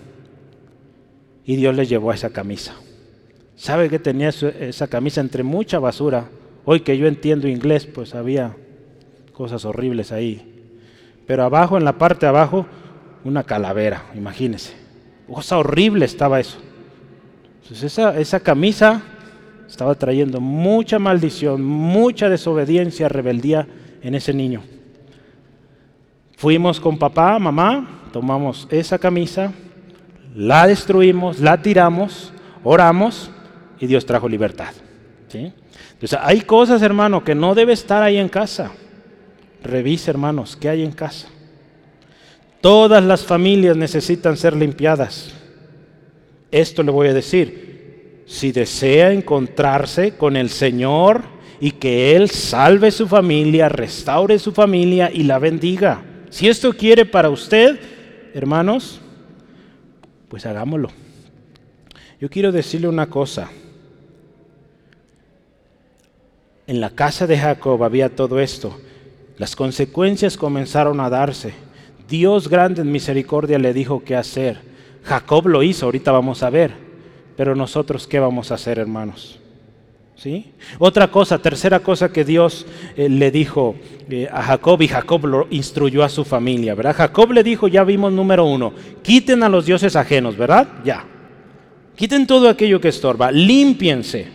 Y Dios les llevó a esa camisa. ¿Sabe que tenía esa camisa entre mucha basura? Hoy que yo entiendo inglés, pues había cosas horribles ahí. Pero abajo, en la parte de abajo, una calavera, imagínense. Cosa horrible estaba eso. Entonces esa, esa camisa estaba trayendo mucha maldición, mucha desobediencia, rebeldía en ese niño. Fuimos con papá, mamá, tomamos esa camisa, la destruimos, la tiramos, oramos y Dios trajo libertad. Entonces, hay cosas, hermano, que no debe estar ahí en casa. Revise, hermanos, qué hay en casa. Todas las familias necesitan ser limpiadas. Esto le voy a decir. Si desea encontrarse con el Señor y que Él salve su familia, restaure su familia y la bendiga. Si esto quiere para usted, hermanos, pues hagámoslo. Yo quiero decirle una cosa. En la casa de Jacob había todo esto. Las consecuencias comenzaron a darse. Dios grande en misericordia le dijo qué hacer. Jacob lo hizo, ahorita vamos a ver. Pero nosotros qué vamos a hacer, hermanos? ¿Sí? Otra cosa, tercera cosa que Dios eh, le dijo eh, a Jacob y Jacob lo instruyó a su familia, ¿verdad? Jacob le dijo, ya vimos número uno, quiten a los dioses ajenos, ¿verdad? Ya. Quiten todo aquello que estorba, límpiense.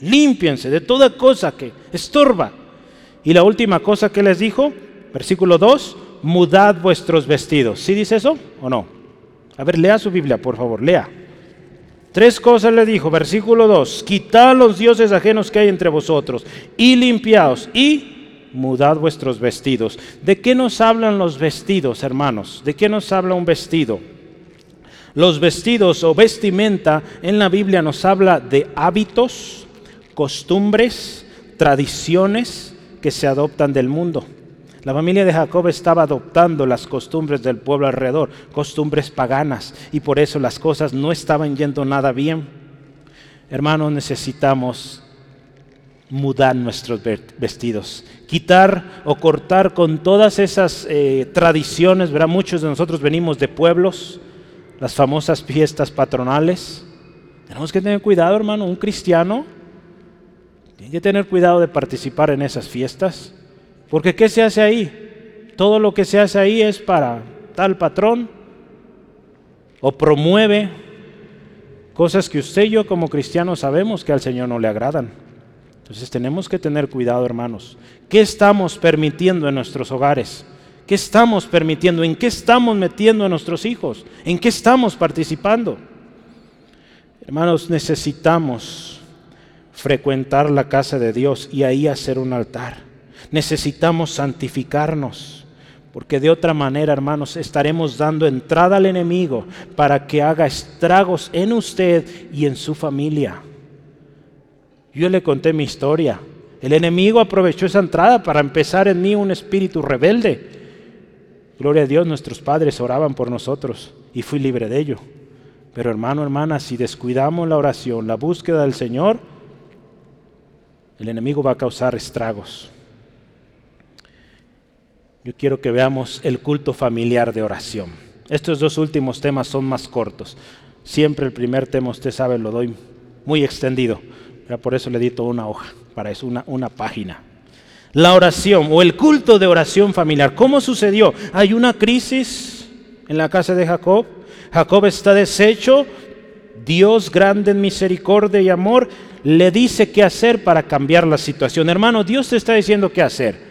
Límpiense de toda cosa que estorba. Y la última cosa que les dijo, versículo 2, mudad vuestros vestidos. ¿Sí dice eso o no? A ver, lea su Biblia, por favor, lea. Tres cosas le dijo, versículo 2, quitad los dioses ajenos que hay entre vosotros y limpiaos y mudad vuestros vestidos. ¿De qué nos hablan los vestidos, hermanos? ¿De qué nos habla un vestido? Los vestidos o vestimenta en la Biblia nos habla de hábitos, costumbres, tradiciones que se adoptan del mundo. La familia de Jacob estaba adoptando las costumbres del pueblo alrededor, costumbres paganas, y por eso las cosas no estaban yendo nada bien. Hermanos, necesitamos mudar nuestros vestidos, quitar o cortar con todas esas eh, tradiciones, ¿verdad? Muchos de nosotros venimos de pueblos, las famosas fiestas patronales. Tenemos que tener cuidado, hermano, un cristiano hay que tener cuidado de participar en esas fiestas, porque ¿qué se hace ahí? Todo lo que se hace ahí es para tal patrón o promueve cosas que usted y yo como cristianos sabemos que al Señor no le agradan. Entonces tenemos que tener cuidado, hermanos. ¿Qué estamos permitiendo en nuestros hogares? ¿Qué estamos permitiendo? ¿En qué estamos metiendo a nuestros hijos? ¿En qué estamos participando? Hermanos, necesitamos frecuentar la casa de Dios y ahí hacer un altar. Necesitamos santificarnos, porque de otra manera, hermanos, estaremos dando entrada al enemigo para que haga estragos en usted y en su familia. Yo le conté mi historia. El enemigo aprovechó esa entrada para empezar en mí un espíritu rebelde. Gloria a Dios, nuestros padres oraban por nosotros y fui libre de ello. Pero hermano, hermana, si descuidamos la oración, la búsqueda del Señor, el enemigo va a causar estragos. Yo quiero que veamos el culto familiar de oración. Estos dos últimos temas son más cortos. Siempre el primer tema, usted sabe, lo doy muy extendido. Por eso le edito una hoja, para eso una, una página. La oración o el culto de oración familiar. ¿Cómo sucedió? Hay una crisis en la casa de Jacob. Jacob está deshecho. Dios grande en misericordia y amor le dice qué hacer para cambiar la situación. Hermano, Dios te está diciendo qué hacer.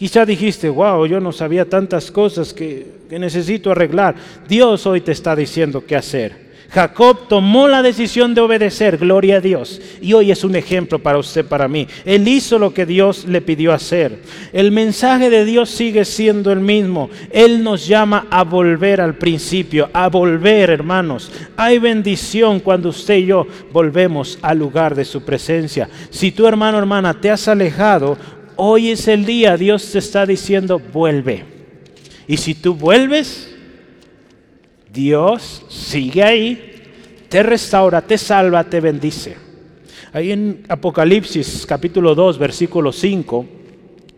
Quizá dijiste, wow, yo no sabía tantas cosas que, que necesito arreglar. Dios hoy te está diciendo qué hacer. Jacob tomó la decisión de obedecer, gloria a Dios. Y hoy es un ejemplo para usted, para mí. Él hizo lo que Dios le pidió hacer. El mensaje de Dios sigue siendo el mismo. Él nos llama a volver al principio, a volver, hermanos. Hay bendición cuando usted y yo volvemos al lugar de su presencia. Si tu hermano, hermana, te has alejado, hoy es el día, Dios te está diciendo, vuelve. Y si tú vuelves, Dios sigue ahí, te restaura, te salva, te bendice. Ahí en Apocalipsis capítulo 2, versículo 5,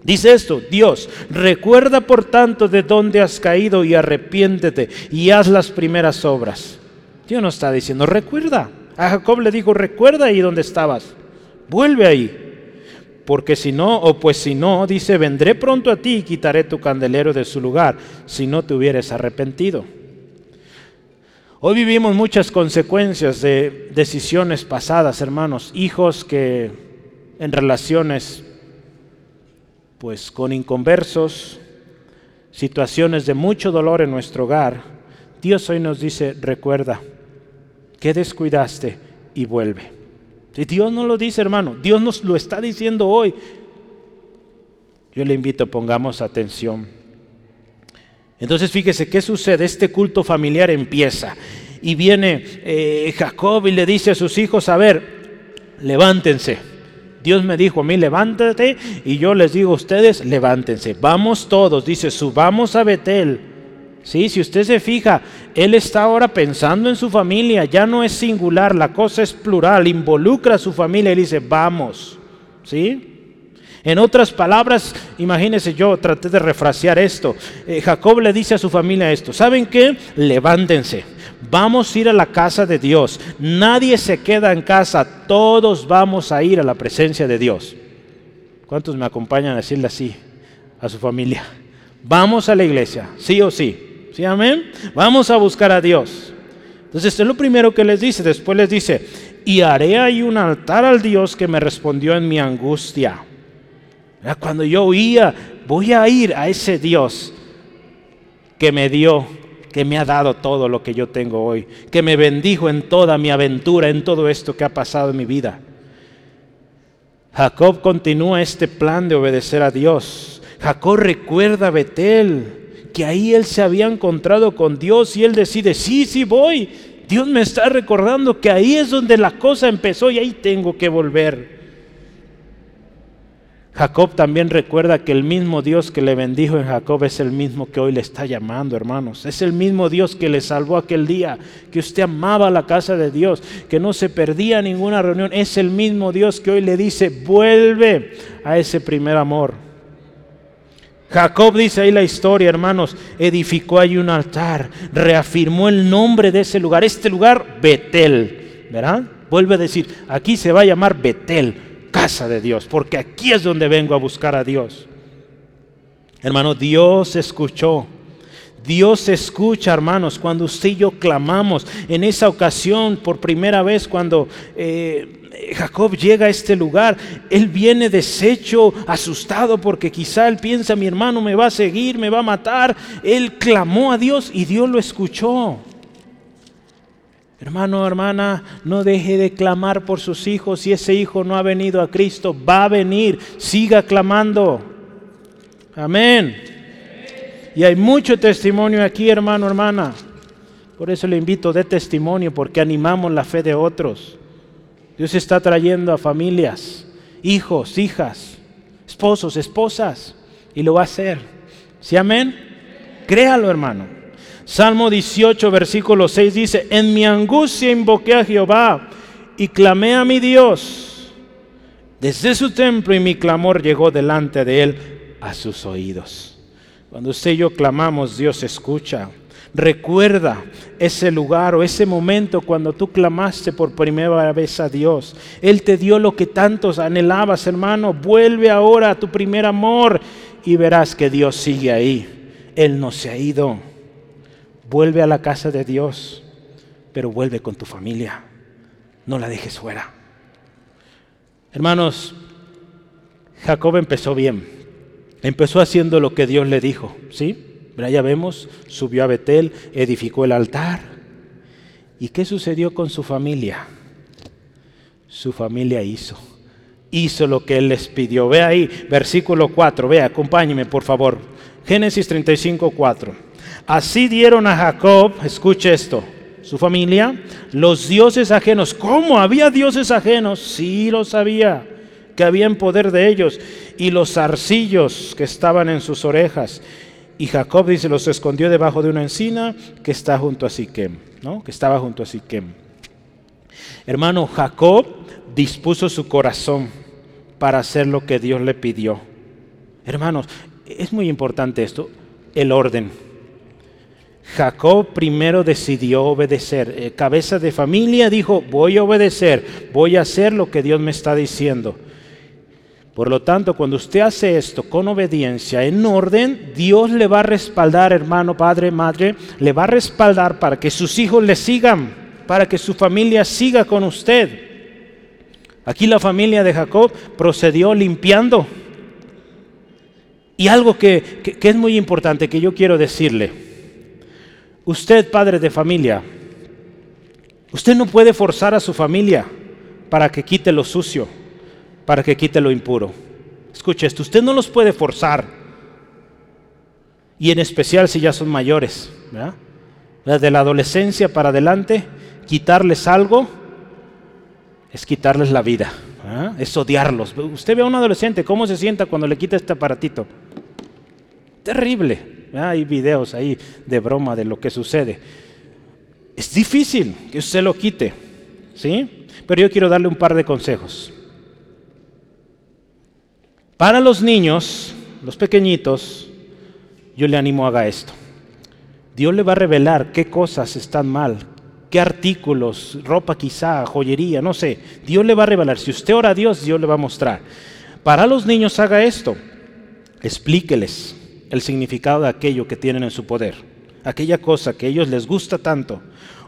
dice esto, Dios, recuerda por tanto de dónde has caído y arrepiéntete y haz las primeras obras. Dios no está diciendo, recuerda. A Jacob le dijo, recuerda ahí donde estabas, vuelve ahí. Porque si no, o pues si no, dice, vendré pronto a ti y quitaré tu candelero de su lugar, si no te hubieres arrepentido. Hoy vivimos muchas consecuencias de decisiones pasadas, hermanos, hijos que en relaciones pues con inconversos, situaciones de mucho dolor en nuestro hogar, Dios hoy nos dice, recuerda, que descuidaste y vuelve. Si Dios no lo dice, hermano, Dios nos lo está diciendo hoy. Yo le invito, pongamos atención. Entonces fíjese, ¿qué sucede? Este culto familiar empieza y viene eh, Jacob y le dice a sus hijos, a ver, levántense. Dios me dijo a mí, levántate, y yo les digo a ustedes, levántense. Vamos todos, dice, subamos a Betel. ¿Sí? Si usted se fija, él está ahora pensando en su familia, ya no es singular, la cosa es plural, involucra a su familia y dice, vamos. ¿Sí? En otras palabras, imagínense yo traté de refrasear esto. Eh, Jacob le dice a su familia esto, ¿saben qué? Levántense, vamos a ir a la casa de Dios. Nadie se queda en casa, todos vamos a ir a la presencia de Dios. ¿Cuántos me acompañan a decirle así a su familia? Vamos a la iglesia, sí o sí. ¿Sí, amén? Vamos a buscar a Dios. Entonces, esto es lo primero que les dice. Después les dice, y haré ahí un altar al Dios que me respondió en mi angustia. Cuando yo oía, voy a ir a ese Dios que me dio, que me ha dado todo lo que yo tengo hoy, que me bendijo en toda mi aventura, en todo esto que ha pasado en mi vida. Jacob continúa este plan de obedecer a Dios. Jacob recuerda a Betel, que ahí él se había encontrado con Dios y él decide, sí, sí voy. Dios me está recordando que ahí es donde la cosa empezó y ahí tengo que volver. Jacob también recuerda que el mismo Dios que le bendijo en Jacob es el mismo que hoy le está llamando, hermanos. Es el mismo Dios que le salvó aquel día, que usted amaba la casa de Dios, que no se perdía ninguna reunión. Es el mismo Dios que hoy le dice, vuelve a ese primer amor. Jacob dice ahí la historia, hermanos, edificó ahí un altar, reafirmó el nombre de ese lugar, este lugar Betel, ¿verdad? Vuelve a decir, aquí se va a llamar Betel casa de Dios, porque aquí es donde vengo a buscar a Dios. Hermano, Dios escuchó. Dios escucha, hermanos, cuando usted y yo clamamos. En esa ocasión, por primera vez, cuando eh, Jacob llega a este lugar, él viene deshecho, asustado, porque quizá él piensa, mi hermano me va a seguir, me va a matar. Él clamó a Dios y Dios lo escuchó. Hermano, hermana, no deje de clamar por sus hijos. Si ese hijo no ha venido a Cristo, va a venir. Siga clamando. Amén. Y hay mucho testimonio aquí, hermano, hermana. Por eso le invito de testimonio, porque animamos la fe de otros. Dios está trayendo a familias, hijos, hijas, esposos, esposas, y lo va a hacer. ¿Sí, amén? Créalo, hermano. Salmo 18, versículo 6 dice, en mi angustia invoqué a Jehová y clamé a mi Dios. desde su templo y mi clamor llegó delante de él a sus oídos. Cuando usted y yo clamamos, Dios escucha. Recuerda ese lugar o ese momento cuando tú clamaste por primera vez a Dios. Él te dio lo que tantos anhelabas, hermano. Vuelve ahora a tu primer amor y verás que Dios sigue ahí. Él no se ha ido. Vuelve a la casa de Dios, pero vuelve con tu familia. No la dejes fuera. Hermanos, Jacob empezó bien. Empezó haciendo lo que Dios le dijo, ¿sí? Ya vemos, subió a Betel, edificó el altar. ¿Y qué sucedió con su familia? Su familia hizo. Hizo lo que él les pidió. Ve ahí, versículo 4. Ve, acompáñeme, por favor. Génesis 35, 4. Así dieron a Jacob, escuche esto, su familia, los dioses ajenos. ¿Cómo? ¿Había dioses ajenos? Sí, lo sabía, que había en poder de ellos. Y los arcillos que estaban en sus orejas y Jacob dice, los escondió debajo de una encina que está junto a Siquem, ¿no? Que estaba junto a Siquem. Hermano, Jacob dispuso su corazón para hacer lo que Dios le pidió. Hermanos, es muy importante esto, el orden. Jacob primero decidió obedecer. Eh, cabeza de familia dijo, voy a obedecer, voy a hacer lo que Dios me está diciendo. Por lo tanto, cuando usted hace esto con obediencia, en orden, Dios le va a respaldar, hermano, padre, madre, le va a respaldar para que sus hijos le sigan, para que su familia siga con usted. Aquí la familia de Jacob procedió limpiando. Y algo que, que es muy importante que yo quiero decirle, usted, padre de familia, usted no puede forzar a su familia para que quite lo sucio para que quite lo impuro. Escuche esto, usted no los puede forzar. Y en especial si ya son mayores. De la adolescencia para adelante, quitarles algo es quitarles la vida. Es odiarlos. Usted ve a un adolescente, ¿cómo se sienta cuando le quita este aparatito? Terrible. Hay videos ahí de broma de lo que sucede. Es difícil que usted lo quite. ¿Sí? Pero yo quiero darle un par de consejos. Para los niños, los pequeñitos, yo le animo a haga esto. Dios le va a revelar qué cosas están mal, qué artículos, ropa quizá, joyería, no sé. Dios le va a revelar. Si usted ora a Dios, Dios le va a mostrar. Para los niños haga esto. Explíqueles el significado de aquello que tienen en su poder. Aquella cosa que a ellos les gusta tanto.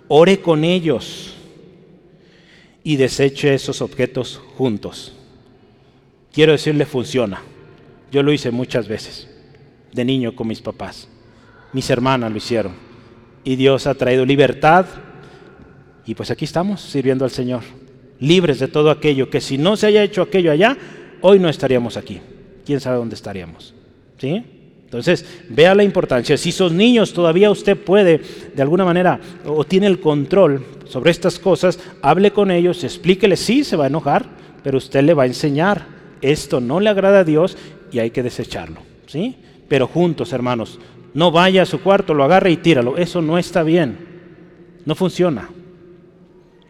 Ore con ellos y deseche esos objetos juntos quiero decirle funciona. Yo lo hice muchas veces, de niño con mis papás. Mis hermanas lo hicieron. Y Dios ha traído libertad. Y pues aquí estamos sirviendo al Señor, libres de todo aquello que si no se haya hecho aquello allá, hoy no estaríamos aquí. ¿Quién sabe dónde estaríamos? ¿Sí? Entonces, vea la importancia. Si sos niños, todavía usted puede, de alguna manera, o tiene el control sobre estas cosas, hable con ellos, explíquele, sí, se va a enojar, pero usted le va a enseñar esto no le agrada a Dios y hay que desecharlo. ¿sí? Pero juntos, hermanos, no vaya a su cuarto, lo agarre y tíralo. Eso no está bien. No funciona.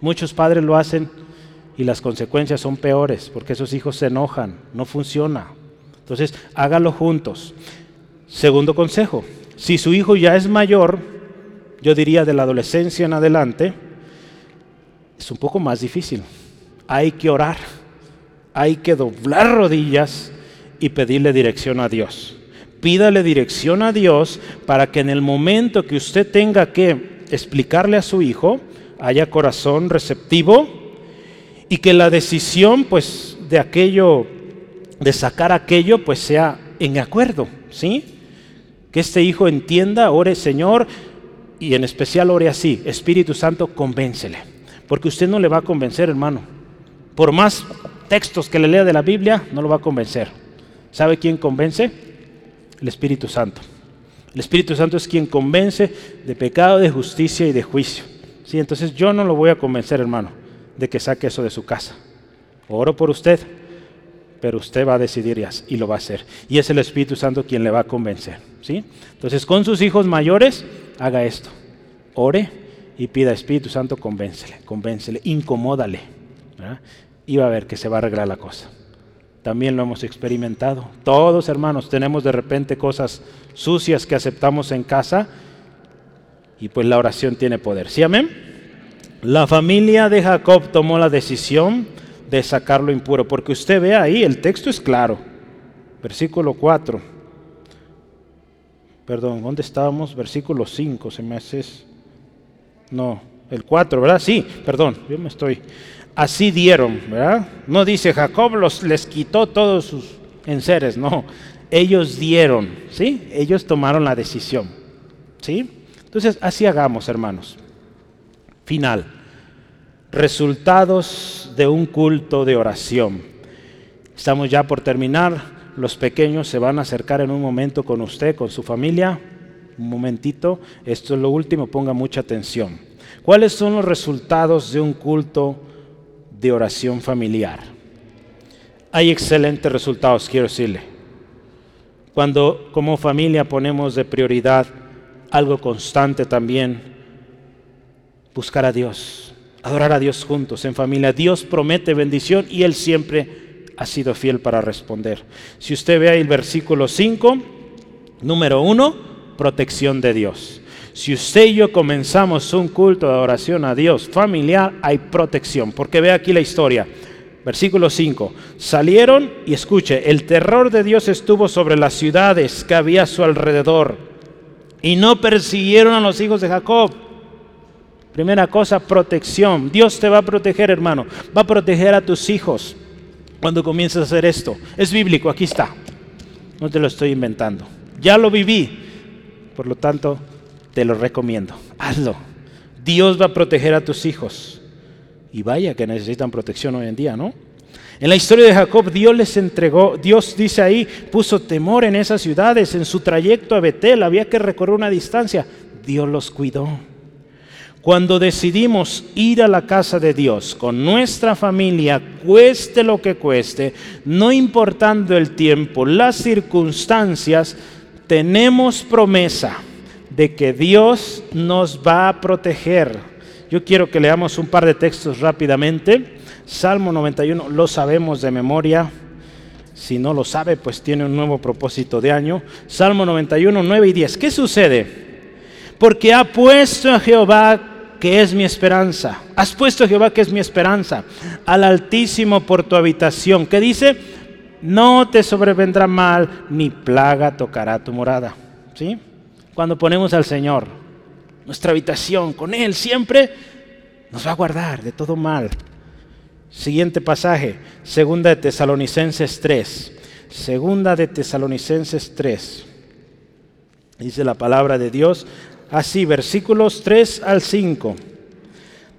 Muchos padres lo hacen y las consecuencias son peores porque esos hijos se enojan. No funciona. Entonces, hágalo juntos. Segundo consejo, si su hijo ya es mayor, yo diría de la adolescencia en adelante, es un poco más difícil. Hay que orar hay que doblar rodillas y pedirle dirección a Dios. Pídale dirección a Dios para que en el momento que usted tenga que explicarle a su hijo, haya corazón receptivo y que la decisión pues de aquello de sacar aquello pues sea en acuerdo, ¿sí? Que este hijo entienda, ore Señor y en especial ore así, Espíritu Santo, convéncele, porque usted no le va a convencer, hermano. Por más textos que le lea de la Biblia, no lo va a convencer. ¿Sabe quién convence? El Espíritu Santo. El Espíritu Santo es quien convence de pecado, de justicia y de juicio. ¿Sí? Entonces yo no lo voy a convencer, hermano, de que saque eso de su casa. Oro por usted, pero usted va a decidir y lo va a hacer. Y es el Espíritu Santo quien le va a convencer. ¿sí? Entonces con sus hijos mayores, haga esto. Ore y pida Espíritu Santo, convéncele, convéncele, incomódale. Y va a ver que se va a arreglar la cosa. también lo hemos experimentado. Todos, hermanos, tenemos de repente cosas sucias que aceptamos en casa y pues la oración tiene poder. ¿Sí, amén? La familia de Jacob tomó la decisión de sacarlo impuro, porque usted ve ahí, el texto es claro. Versículo 4. Perdón, ¿dónde estábamos? Versículo 5, se me hace... No, el 4, ¿verdad? Sí, perdón, yo me estoy así dieron, ¿verdad? No dice Jacob los, les quitó todos sus enseres, no. Ellos dieron, ¿sí? Ellos tomaron la decisión, ¿sí? Entonces, así hagamos, hermanos. Final. Resultados de un culto de oración. Estamos ya por terminar. Los pequeños se van a acercar en un momento con usted, con su familia. Un momentito. Esto es lo último, ponga mucha atención. ¿Cuáles son los resultados de un culto de oración familiar. Hay excelentes resultados, quiero decirle. Cuando como familia ponemos de prioridad algo constante también, buscar a Dios, adorar a Dios juntos en familia. Dios promete bendición y Él siempre ha sido fiel para responder. Si usted ve ahí el versículo 5, número 1, protección de Dios. Si usted y yo comenzamos un culto de oración a Dios familiar, hay protección. Porque ve aquí la historia. Versículo 5. Salieron y escuche, el terror de Dios estuvo sobre las ciudades que había a su alrededor y no persiguieron a los hijos de Jacob. Primera cosa, protección. Dios te va a proteger, hermano. Va a proteger a tus hijos cuando comiences a hacer esto. Es bíblico, aquí está. No te lo estoy inventando. Ya lo viví. Por lo tanto, te lo recomiendo. Hazlo. Dios va a proteger a tus hijos. Y vaya que necesitan protección hoy en día, ¿no? En la historia de Jacob, Dios les entregó, Dios dice ahí, puso temor en esas ciudades, en su trayecto a Betel, había que recorrer una distancia. Dios los cuidó. Cuando decidimos ir a la casa de Dios con nuestra familia, cueste lo que cueste, no importando el tiempo, las circunstancias, tenemos promesa de que Dios nos va a proteger. Yo quiero que leamos un par de textos rápidamente. Salmo 91, lo sabemos de memoria. Si no lo sabe, pues tiene un nuevo propósito de año. Salmo 91, 9 y 10. ¿Qué sucede? Porque ha puesto a Jehová que es mi esperanza. Has puesto a Jehová que es mi esperanza. Al Altísimo por tu habitación. ¿Qué dice? No te sobrevendrá mal, ni plaga tocará tu morada. ¿Sí? Cuando ponemos al Señor, nuestra habitación con Él siempre, nos va a guardar de todo mal. Siguiente pasaje, segunda de Tesalonicenses 3. Segunda de Tesalonicenses 3. Dice la palabra de Dios así, versículos 3 al 5.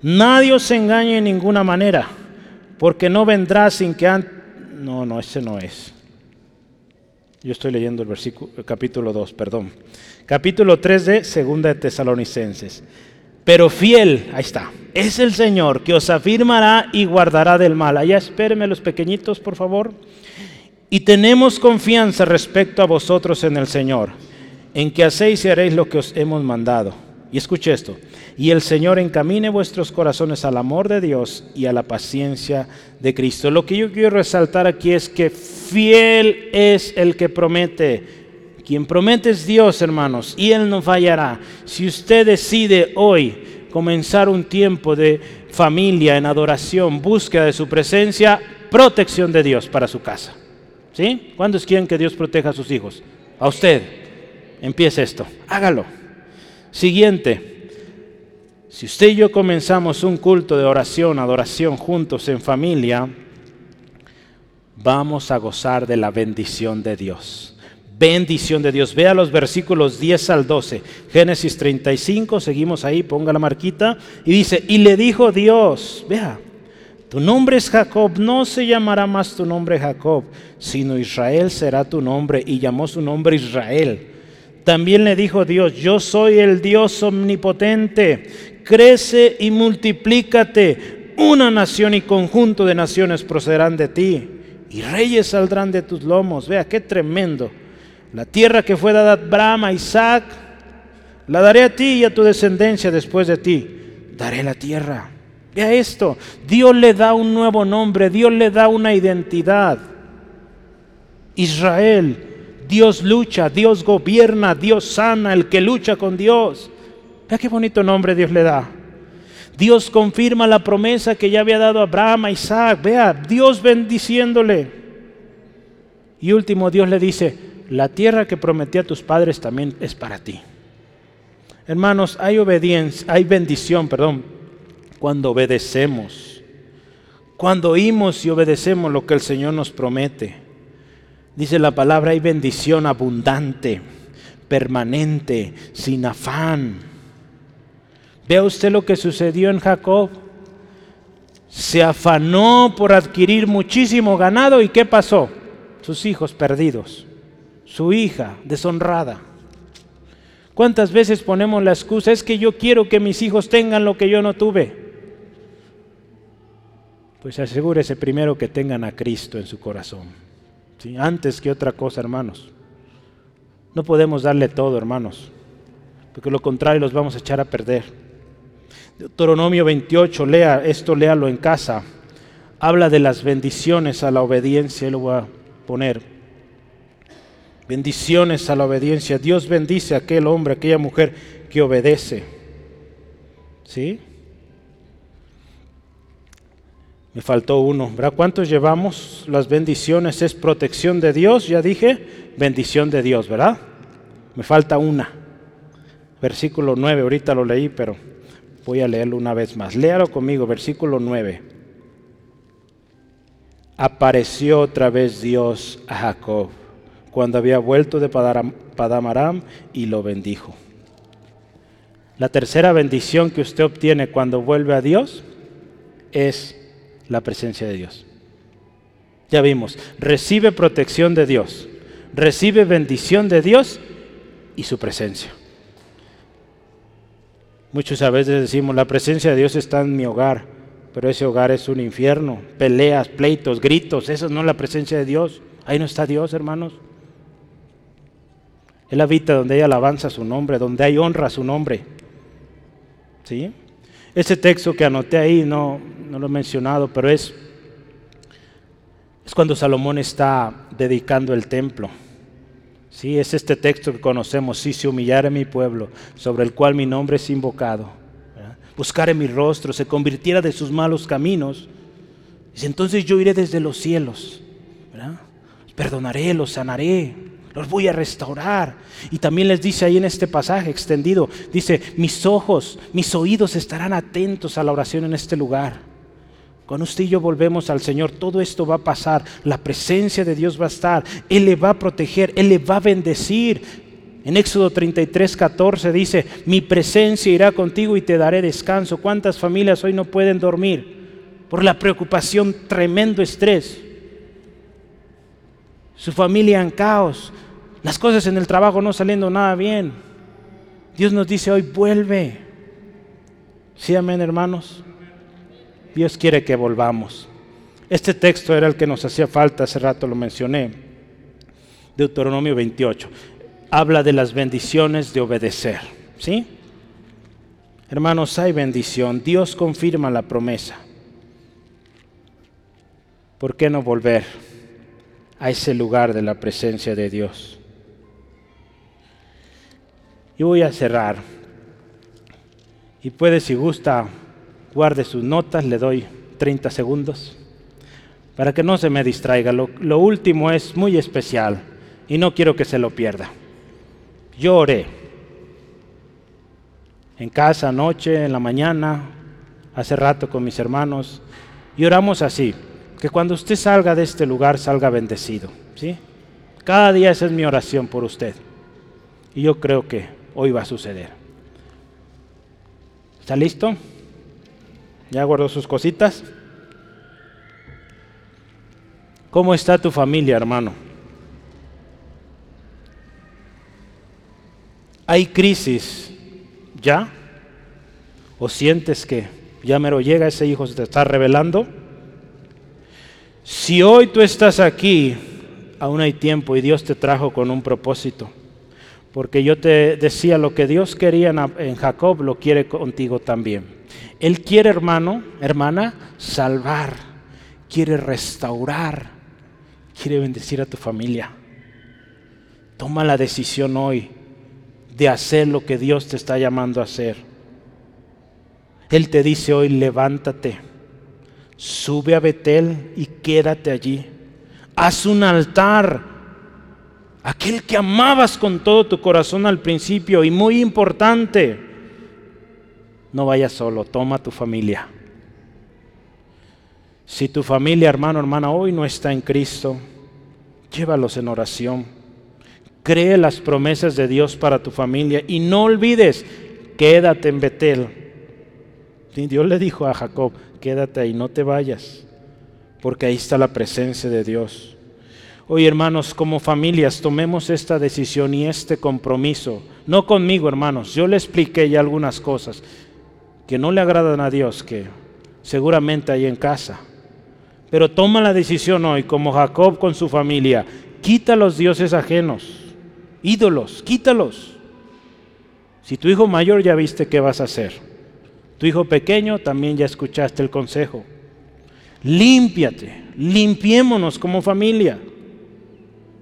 Nadie os engañe en ninguna manera, porque no vendrá sin que antes... No, no, ese no es. Yo estoy leyendo el versículo, capítulo 2, perdón capítulo 3 de Segunda de Tesalonicenses. Pero fiel, ahí está, es el Señor que os afirmará y guardará del mal. Allá espérenme los pequeñitos, por favor. Y tenemos confianza respecto a vosotros en el Señor, en que hacéis y haréis lo que os hemos mandado. Y escuche esto, y el Señor encamine vuestros corazones al amor de Dios y a la paciencia de Cristo. Lo que yo quiero resaltar aquí es que fiel es el que promete quien promete es Dios, hermanos, y Él no fallará. Si usted decide hoy comenzar un tiempo de familia en adoración, búsqueda de su presencia, protección de Dios para su casa. ¿Sí? ¿Cuántos quieren que Dios proteja a sus hijos? A usted. Empiece esto. Hágalo. Siguiente. Si usted y yo comenzamos un culto de oración, adoración juntos en familia, vamos a gozar de la bendición de Dios bendición de Dios. Vea los versículos 10 al 12. Génesis 35, seguimos ahí, ponga la marquita. Y dice, y le dijo Dios, vea, tu nombre es Jacob, no se llamará más tu nombre Jacob, sino Israel será tu nombre. Y llamó su nombre Israel. También le dijo Dios, yo soy el Dios omnipotente, crece y multiplícate. Una nación y conjunto de naciones procederán de ti, y reyes saldrán de tus lomos. Vea, qué tremendo. La tierra que fue dada a Abraham, a Isaac, la daré a ti y a tu descendencia después de ti. Daré la tierra. Vea esto, Dios le da un nuevo nombre, Dios le da una identidad. Israel, Dios lucha, Dios gobierna, Dios sana, el que lucha con Dios. Vea qué bonito nombre Dios le da. Dios confirma la promesa que ya había dado Abraham, a Isaac. Vea, Dios bendiciéndole. Y último, Dios le dice, la tierra que prometí a tus padres también es para ti. Hermanos, hay obediencia, hay bendición, perdón, cuando obedecemos. Cuando oímos y obedecemos lo que el Señor nos promete. Dice la palabra, hay bendición abundante, permanente, sin afán. Vea usted lo que sucedió en Jacob. Se afanó por adquirir muchísimo ganado y ¿qué pasó? Sus hijos perdidos, su hija deshonrada. ¿Cuántas veces ponemos la excusa? Es que yo quiero que mis hijos tengan lo que yo no tuve. Pues asegúrese primero que tengan a Cristo en su corazón antes que otra cosa, hermanos. No podemos darle todo, hermanos, porque lo contrario los vamos a echar a perder. Deuteronomio 28, lea esto, léalo en casa. Habla de las bendiciones a la obediencia, lo voy a poner. Bendiciones a la obediencia. Dios bendice a aquel hombre, a aquella mujer que obedece. ¿Sí? Me faltó uno. ¿Verdad? ¿Cuántos llevamos? Las bendiciones es protección de Dios, ya dije, bendición de Dios, ¿verdad? Me falta una. Versículo 9, ahorita lo leí, pero voy a leerlo una vez más. Léalo conmigo, versículo 9. Apareció otra vez Dios a Jacob cuando había vuelto de Padamaram y lo bendijo. La tercera bendición que usted obtiene cuando vuelve a Dios es la presencia de Dios. Ya vimos, recibe protección de Dios, recibe bendición de Dios y su presencia. Muchos a veces decimos, la presencia de Dios está en mi hogar, pero ese hogar es un infierno, peleas, pleitos, gritos, eso no es la presencia de Dios. Ahí no está Dios, hermanos. Él habita donde hay alabanza a su nombre, donde hay honra a su nombre. ¿Sí? Ese texto que anoté ahí no, no lo he mencionado, pero es, es cuando Salomón está dedicando el templo. Sí, es este texto que conocemos, si se humillara mi pueblo, sobre el cual mi nombre es invocado, buscar en mi rostro, se convirtiera de sus malos caminos, dice, entonces yo iré desde los cielos, perdonaré, los sanaré, los voy a restaurar. Y también les dice ahí en este pasaje extendido, dice, mis ojos, mis oídos estarán atentos a la oración en este lugar. Cuando usted y yo volvemos al Señor, todo esto va a pasar, la presencia de Dios va a estar, Él le va a proteger, Él le va a bendecir. En Éxodo 33, 14 dice, mi presencia irá contigo y te daré descanso. ¿Cuántas familias hoy no pueden dormir por la preocupación, tremendo estrés? Su familia en caos, las cosas en el trabajo no saliendo nada bien. Dios nos dice hoy, vuelve. Sí, amén, hermanos. Dios quiere que volvamos. Este texto era el que nos hacía falta, hace rato lo mencioné. Deuteronomio 28. Habla de las bendiciones de obedecer. ¿Sí? Hermanos, hay bendición. Dios confirma la promesa. ¿Por qué no volver a ese lugar de la presencia de Dios? Yo voy a cerrar. Y puede, si gusta, guarde sus notas, le doy 30 segundos para que no se me distraiga. Lo, lo, último es muy especial y no quiero que se lo pierda. Yo oré en casa, anoche, en la mañana, hace rato con mis hermanos, y oramos así, que cuando usted salga de este lugar salga bendecido. ¿sí? Cada día esa es mi oración por usted. Y yo creo que hoy va a suceder. ¿Está listo? ¿Ya guardó sus cositas? ¿Cómo está tu familia, hermano? ¿Hay crisis ya? ¿O sientes que ya mero llega ese hijo se te está revelando? Si hoy tú estás aquí, aún hay tiempo y Dios te trajo con un propósito. Porque yo te decía, lo que Dios quería en Jacob lo quiere contigo también. Él quiere, hermano, hermana, salvar, quiere restaurar, quiere bendecir a tu familia. Toma la decisión hoy de hacer lo que Dios te está llamando a hacer. Él te dice hoy, levántate, sube a Betel y quédate allí. Haz un altar. Aquel que amabas con todo tu corazón al principio y muy importante, no vayas solo, toma tu familia. Si tu familia, hermano, hermana, hoy no está en Cristo, llévalos en oración. Cree las promesas de Dios para tu familia y no olvides, quédate en Betel. Dios le dijo a Jacob, quédate ahí, no te vayas, porque ahí está la presencia de Dios. Hoy, hermanos, como familias, tomemos esta decisión y este compromiso. No conmigo, hermanos, yo le expliqué ya algunas cosas que no le agradan a Dios, que seguramente hay en casa. Pero toma la decisión hoy, como Jacob con su familia, quita los dioses ajenos, ídolos, quítalos. Si tu hijo mayor ya viste qué vas a hacer, tu hijo pequeño también ya escuchaste el consejo. Límpiate, limpiémonos como familia.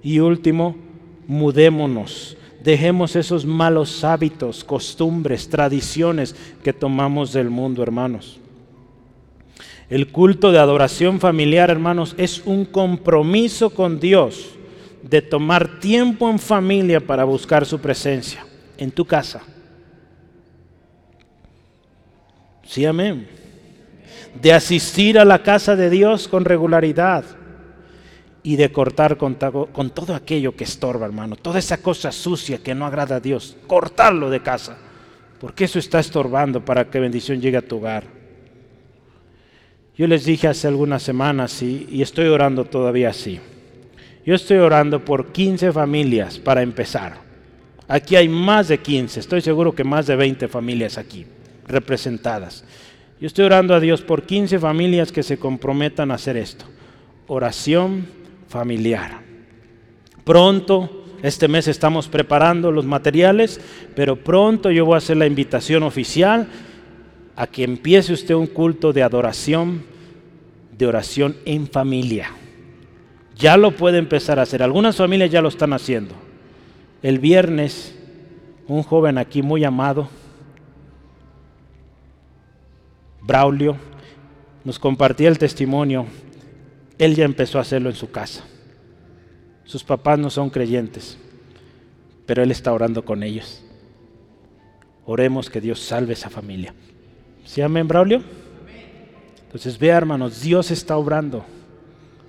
Y último, mudémonos, dejemos esos malos hábitos, costumbres, tradiciones que tomamos del mundo, hermanos. El culto de adoración familiar, hermanos, es un compromiso con Dios de tomar tiempo en familia para buscar su presencia en tu casa. Sí, amén. De asistir a la casa de Dios con regularidad y de cortar con, todo aquello que estorba, hermano. Toda esa cosa sucia que no agrada a Dios. Cortarlo de casa. Porque eso está estorbando para que bendición llegue a tu hogar. Yo les dije hace algunas semanas y, estoy orando todavía así. Yo estoy orando por 15 familias para empezar. Aquí hay más de 15, estoy seguro que más de 20 familias aquí representadas. Yo estoy orando a Dios por 15 familias que se comprometan a hacer esto. Oración familiar. Pronto, este mes estamos preparando los materiales, pero pronto yo voy a hacer la invitación oficial a que empiece usted un culto de adoración, de oración en familia. Ya lo puede empezar a hacer. Algunas familias ya lo están haciendo. El viernes, un joven aquí muy amado, Braulio, nos compartía el testimonio. Él ya empezó a hacerlo en su casa. Sus papás no son creyentes, pero él está orando con ellos. Oremos que Dios salve esa familia. ¿Sí, amén, Braulio? Entonces, vea, hermanos, Dios está obrando.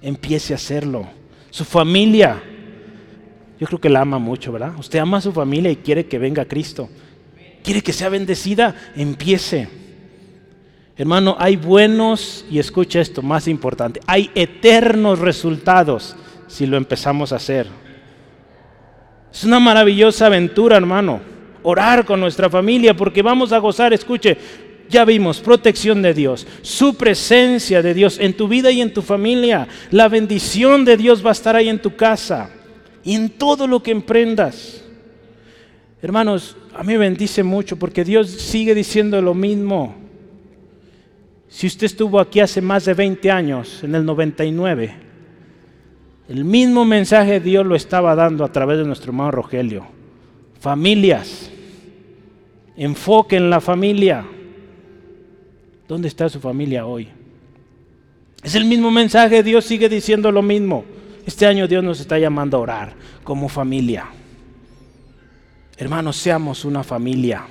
Empiece a hacerlo. Su familia, yo creo que la ama mucho, ¿verdad? Usted ama a su familia y quiere que venga Cristo. Quiere que sea bendecida, empiece. Hermano, hay buenos, y escucha esto, más importante, hay eternos resultados si lo empezamos a hacer. Es una maravillosa aventura, hermano, orar con nuestra familia porque vamos a gozar, escuche, ya vimos, protección de Dios, su presencia de Dios en tu vida y en tu familia. La bendición de Dios va a estar ahí en tu casa y en todo lo que emprendas. Hermanos, a mí bendice mucho porque Dios sigue diciendo lo mismo. Si usted estuvo aquí hace más de 20 años, en el 99, el mismo mensaje Dios lo estaba dando a través de nuestro hermano Rogelio. Familias, enfoque en la familia. ¿Dónde está su familia hoy? Es el mismo mensaje, Dios sigue diciendo lo mismo. Este año Dios nos está llamando a orar como familia. Hermanos, seamos una familia.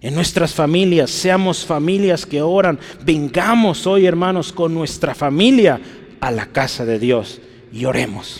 En nuestras familias, seamos familias que oran. Vengamos hoy, hermanos, con nuestra familia a la casa de Dios y oremos.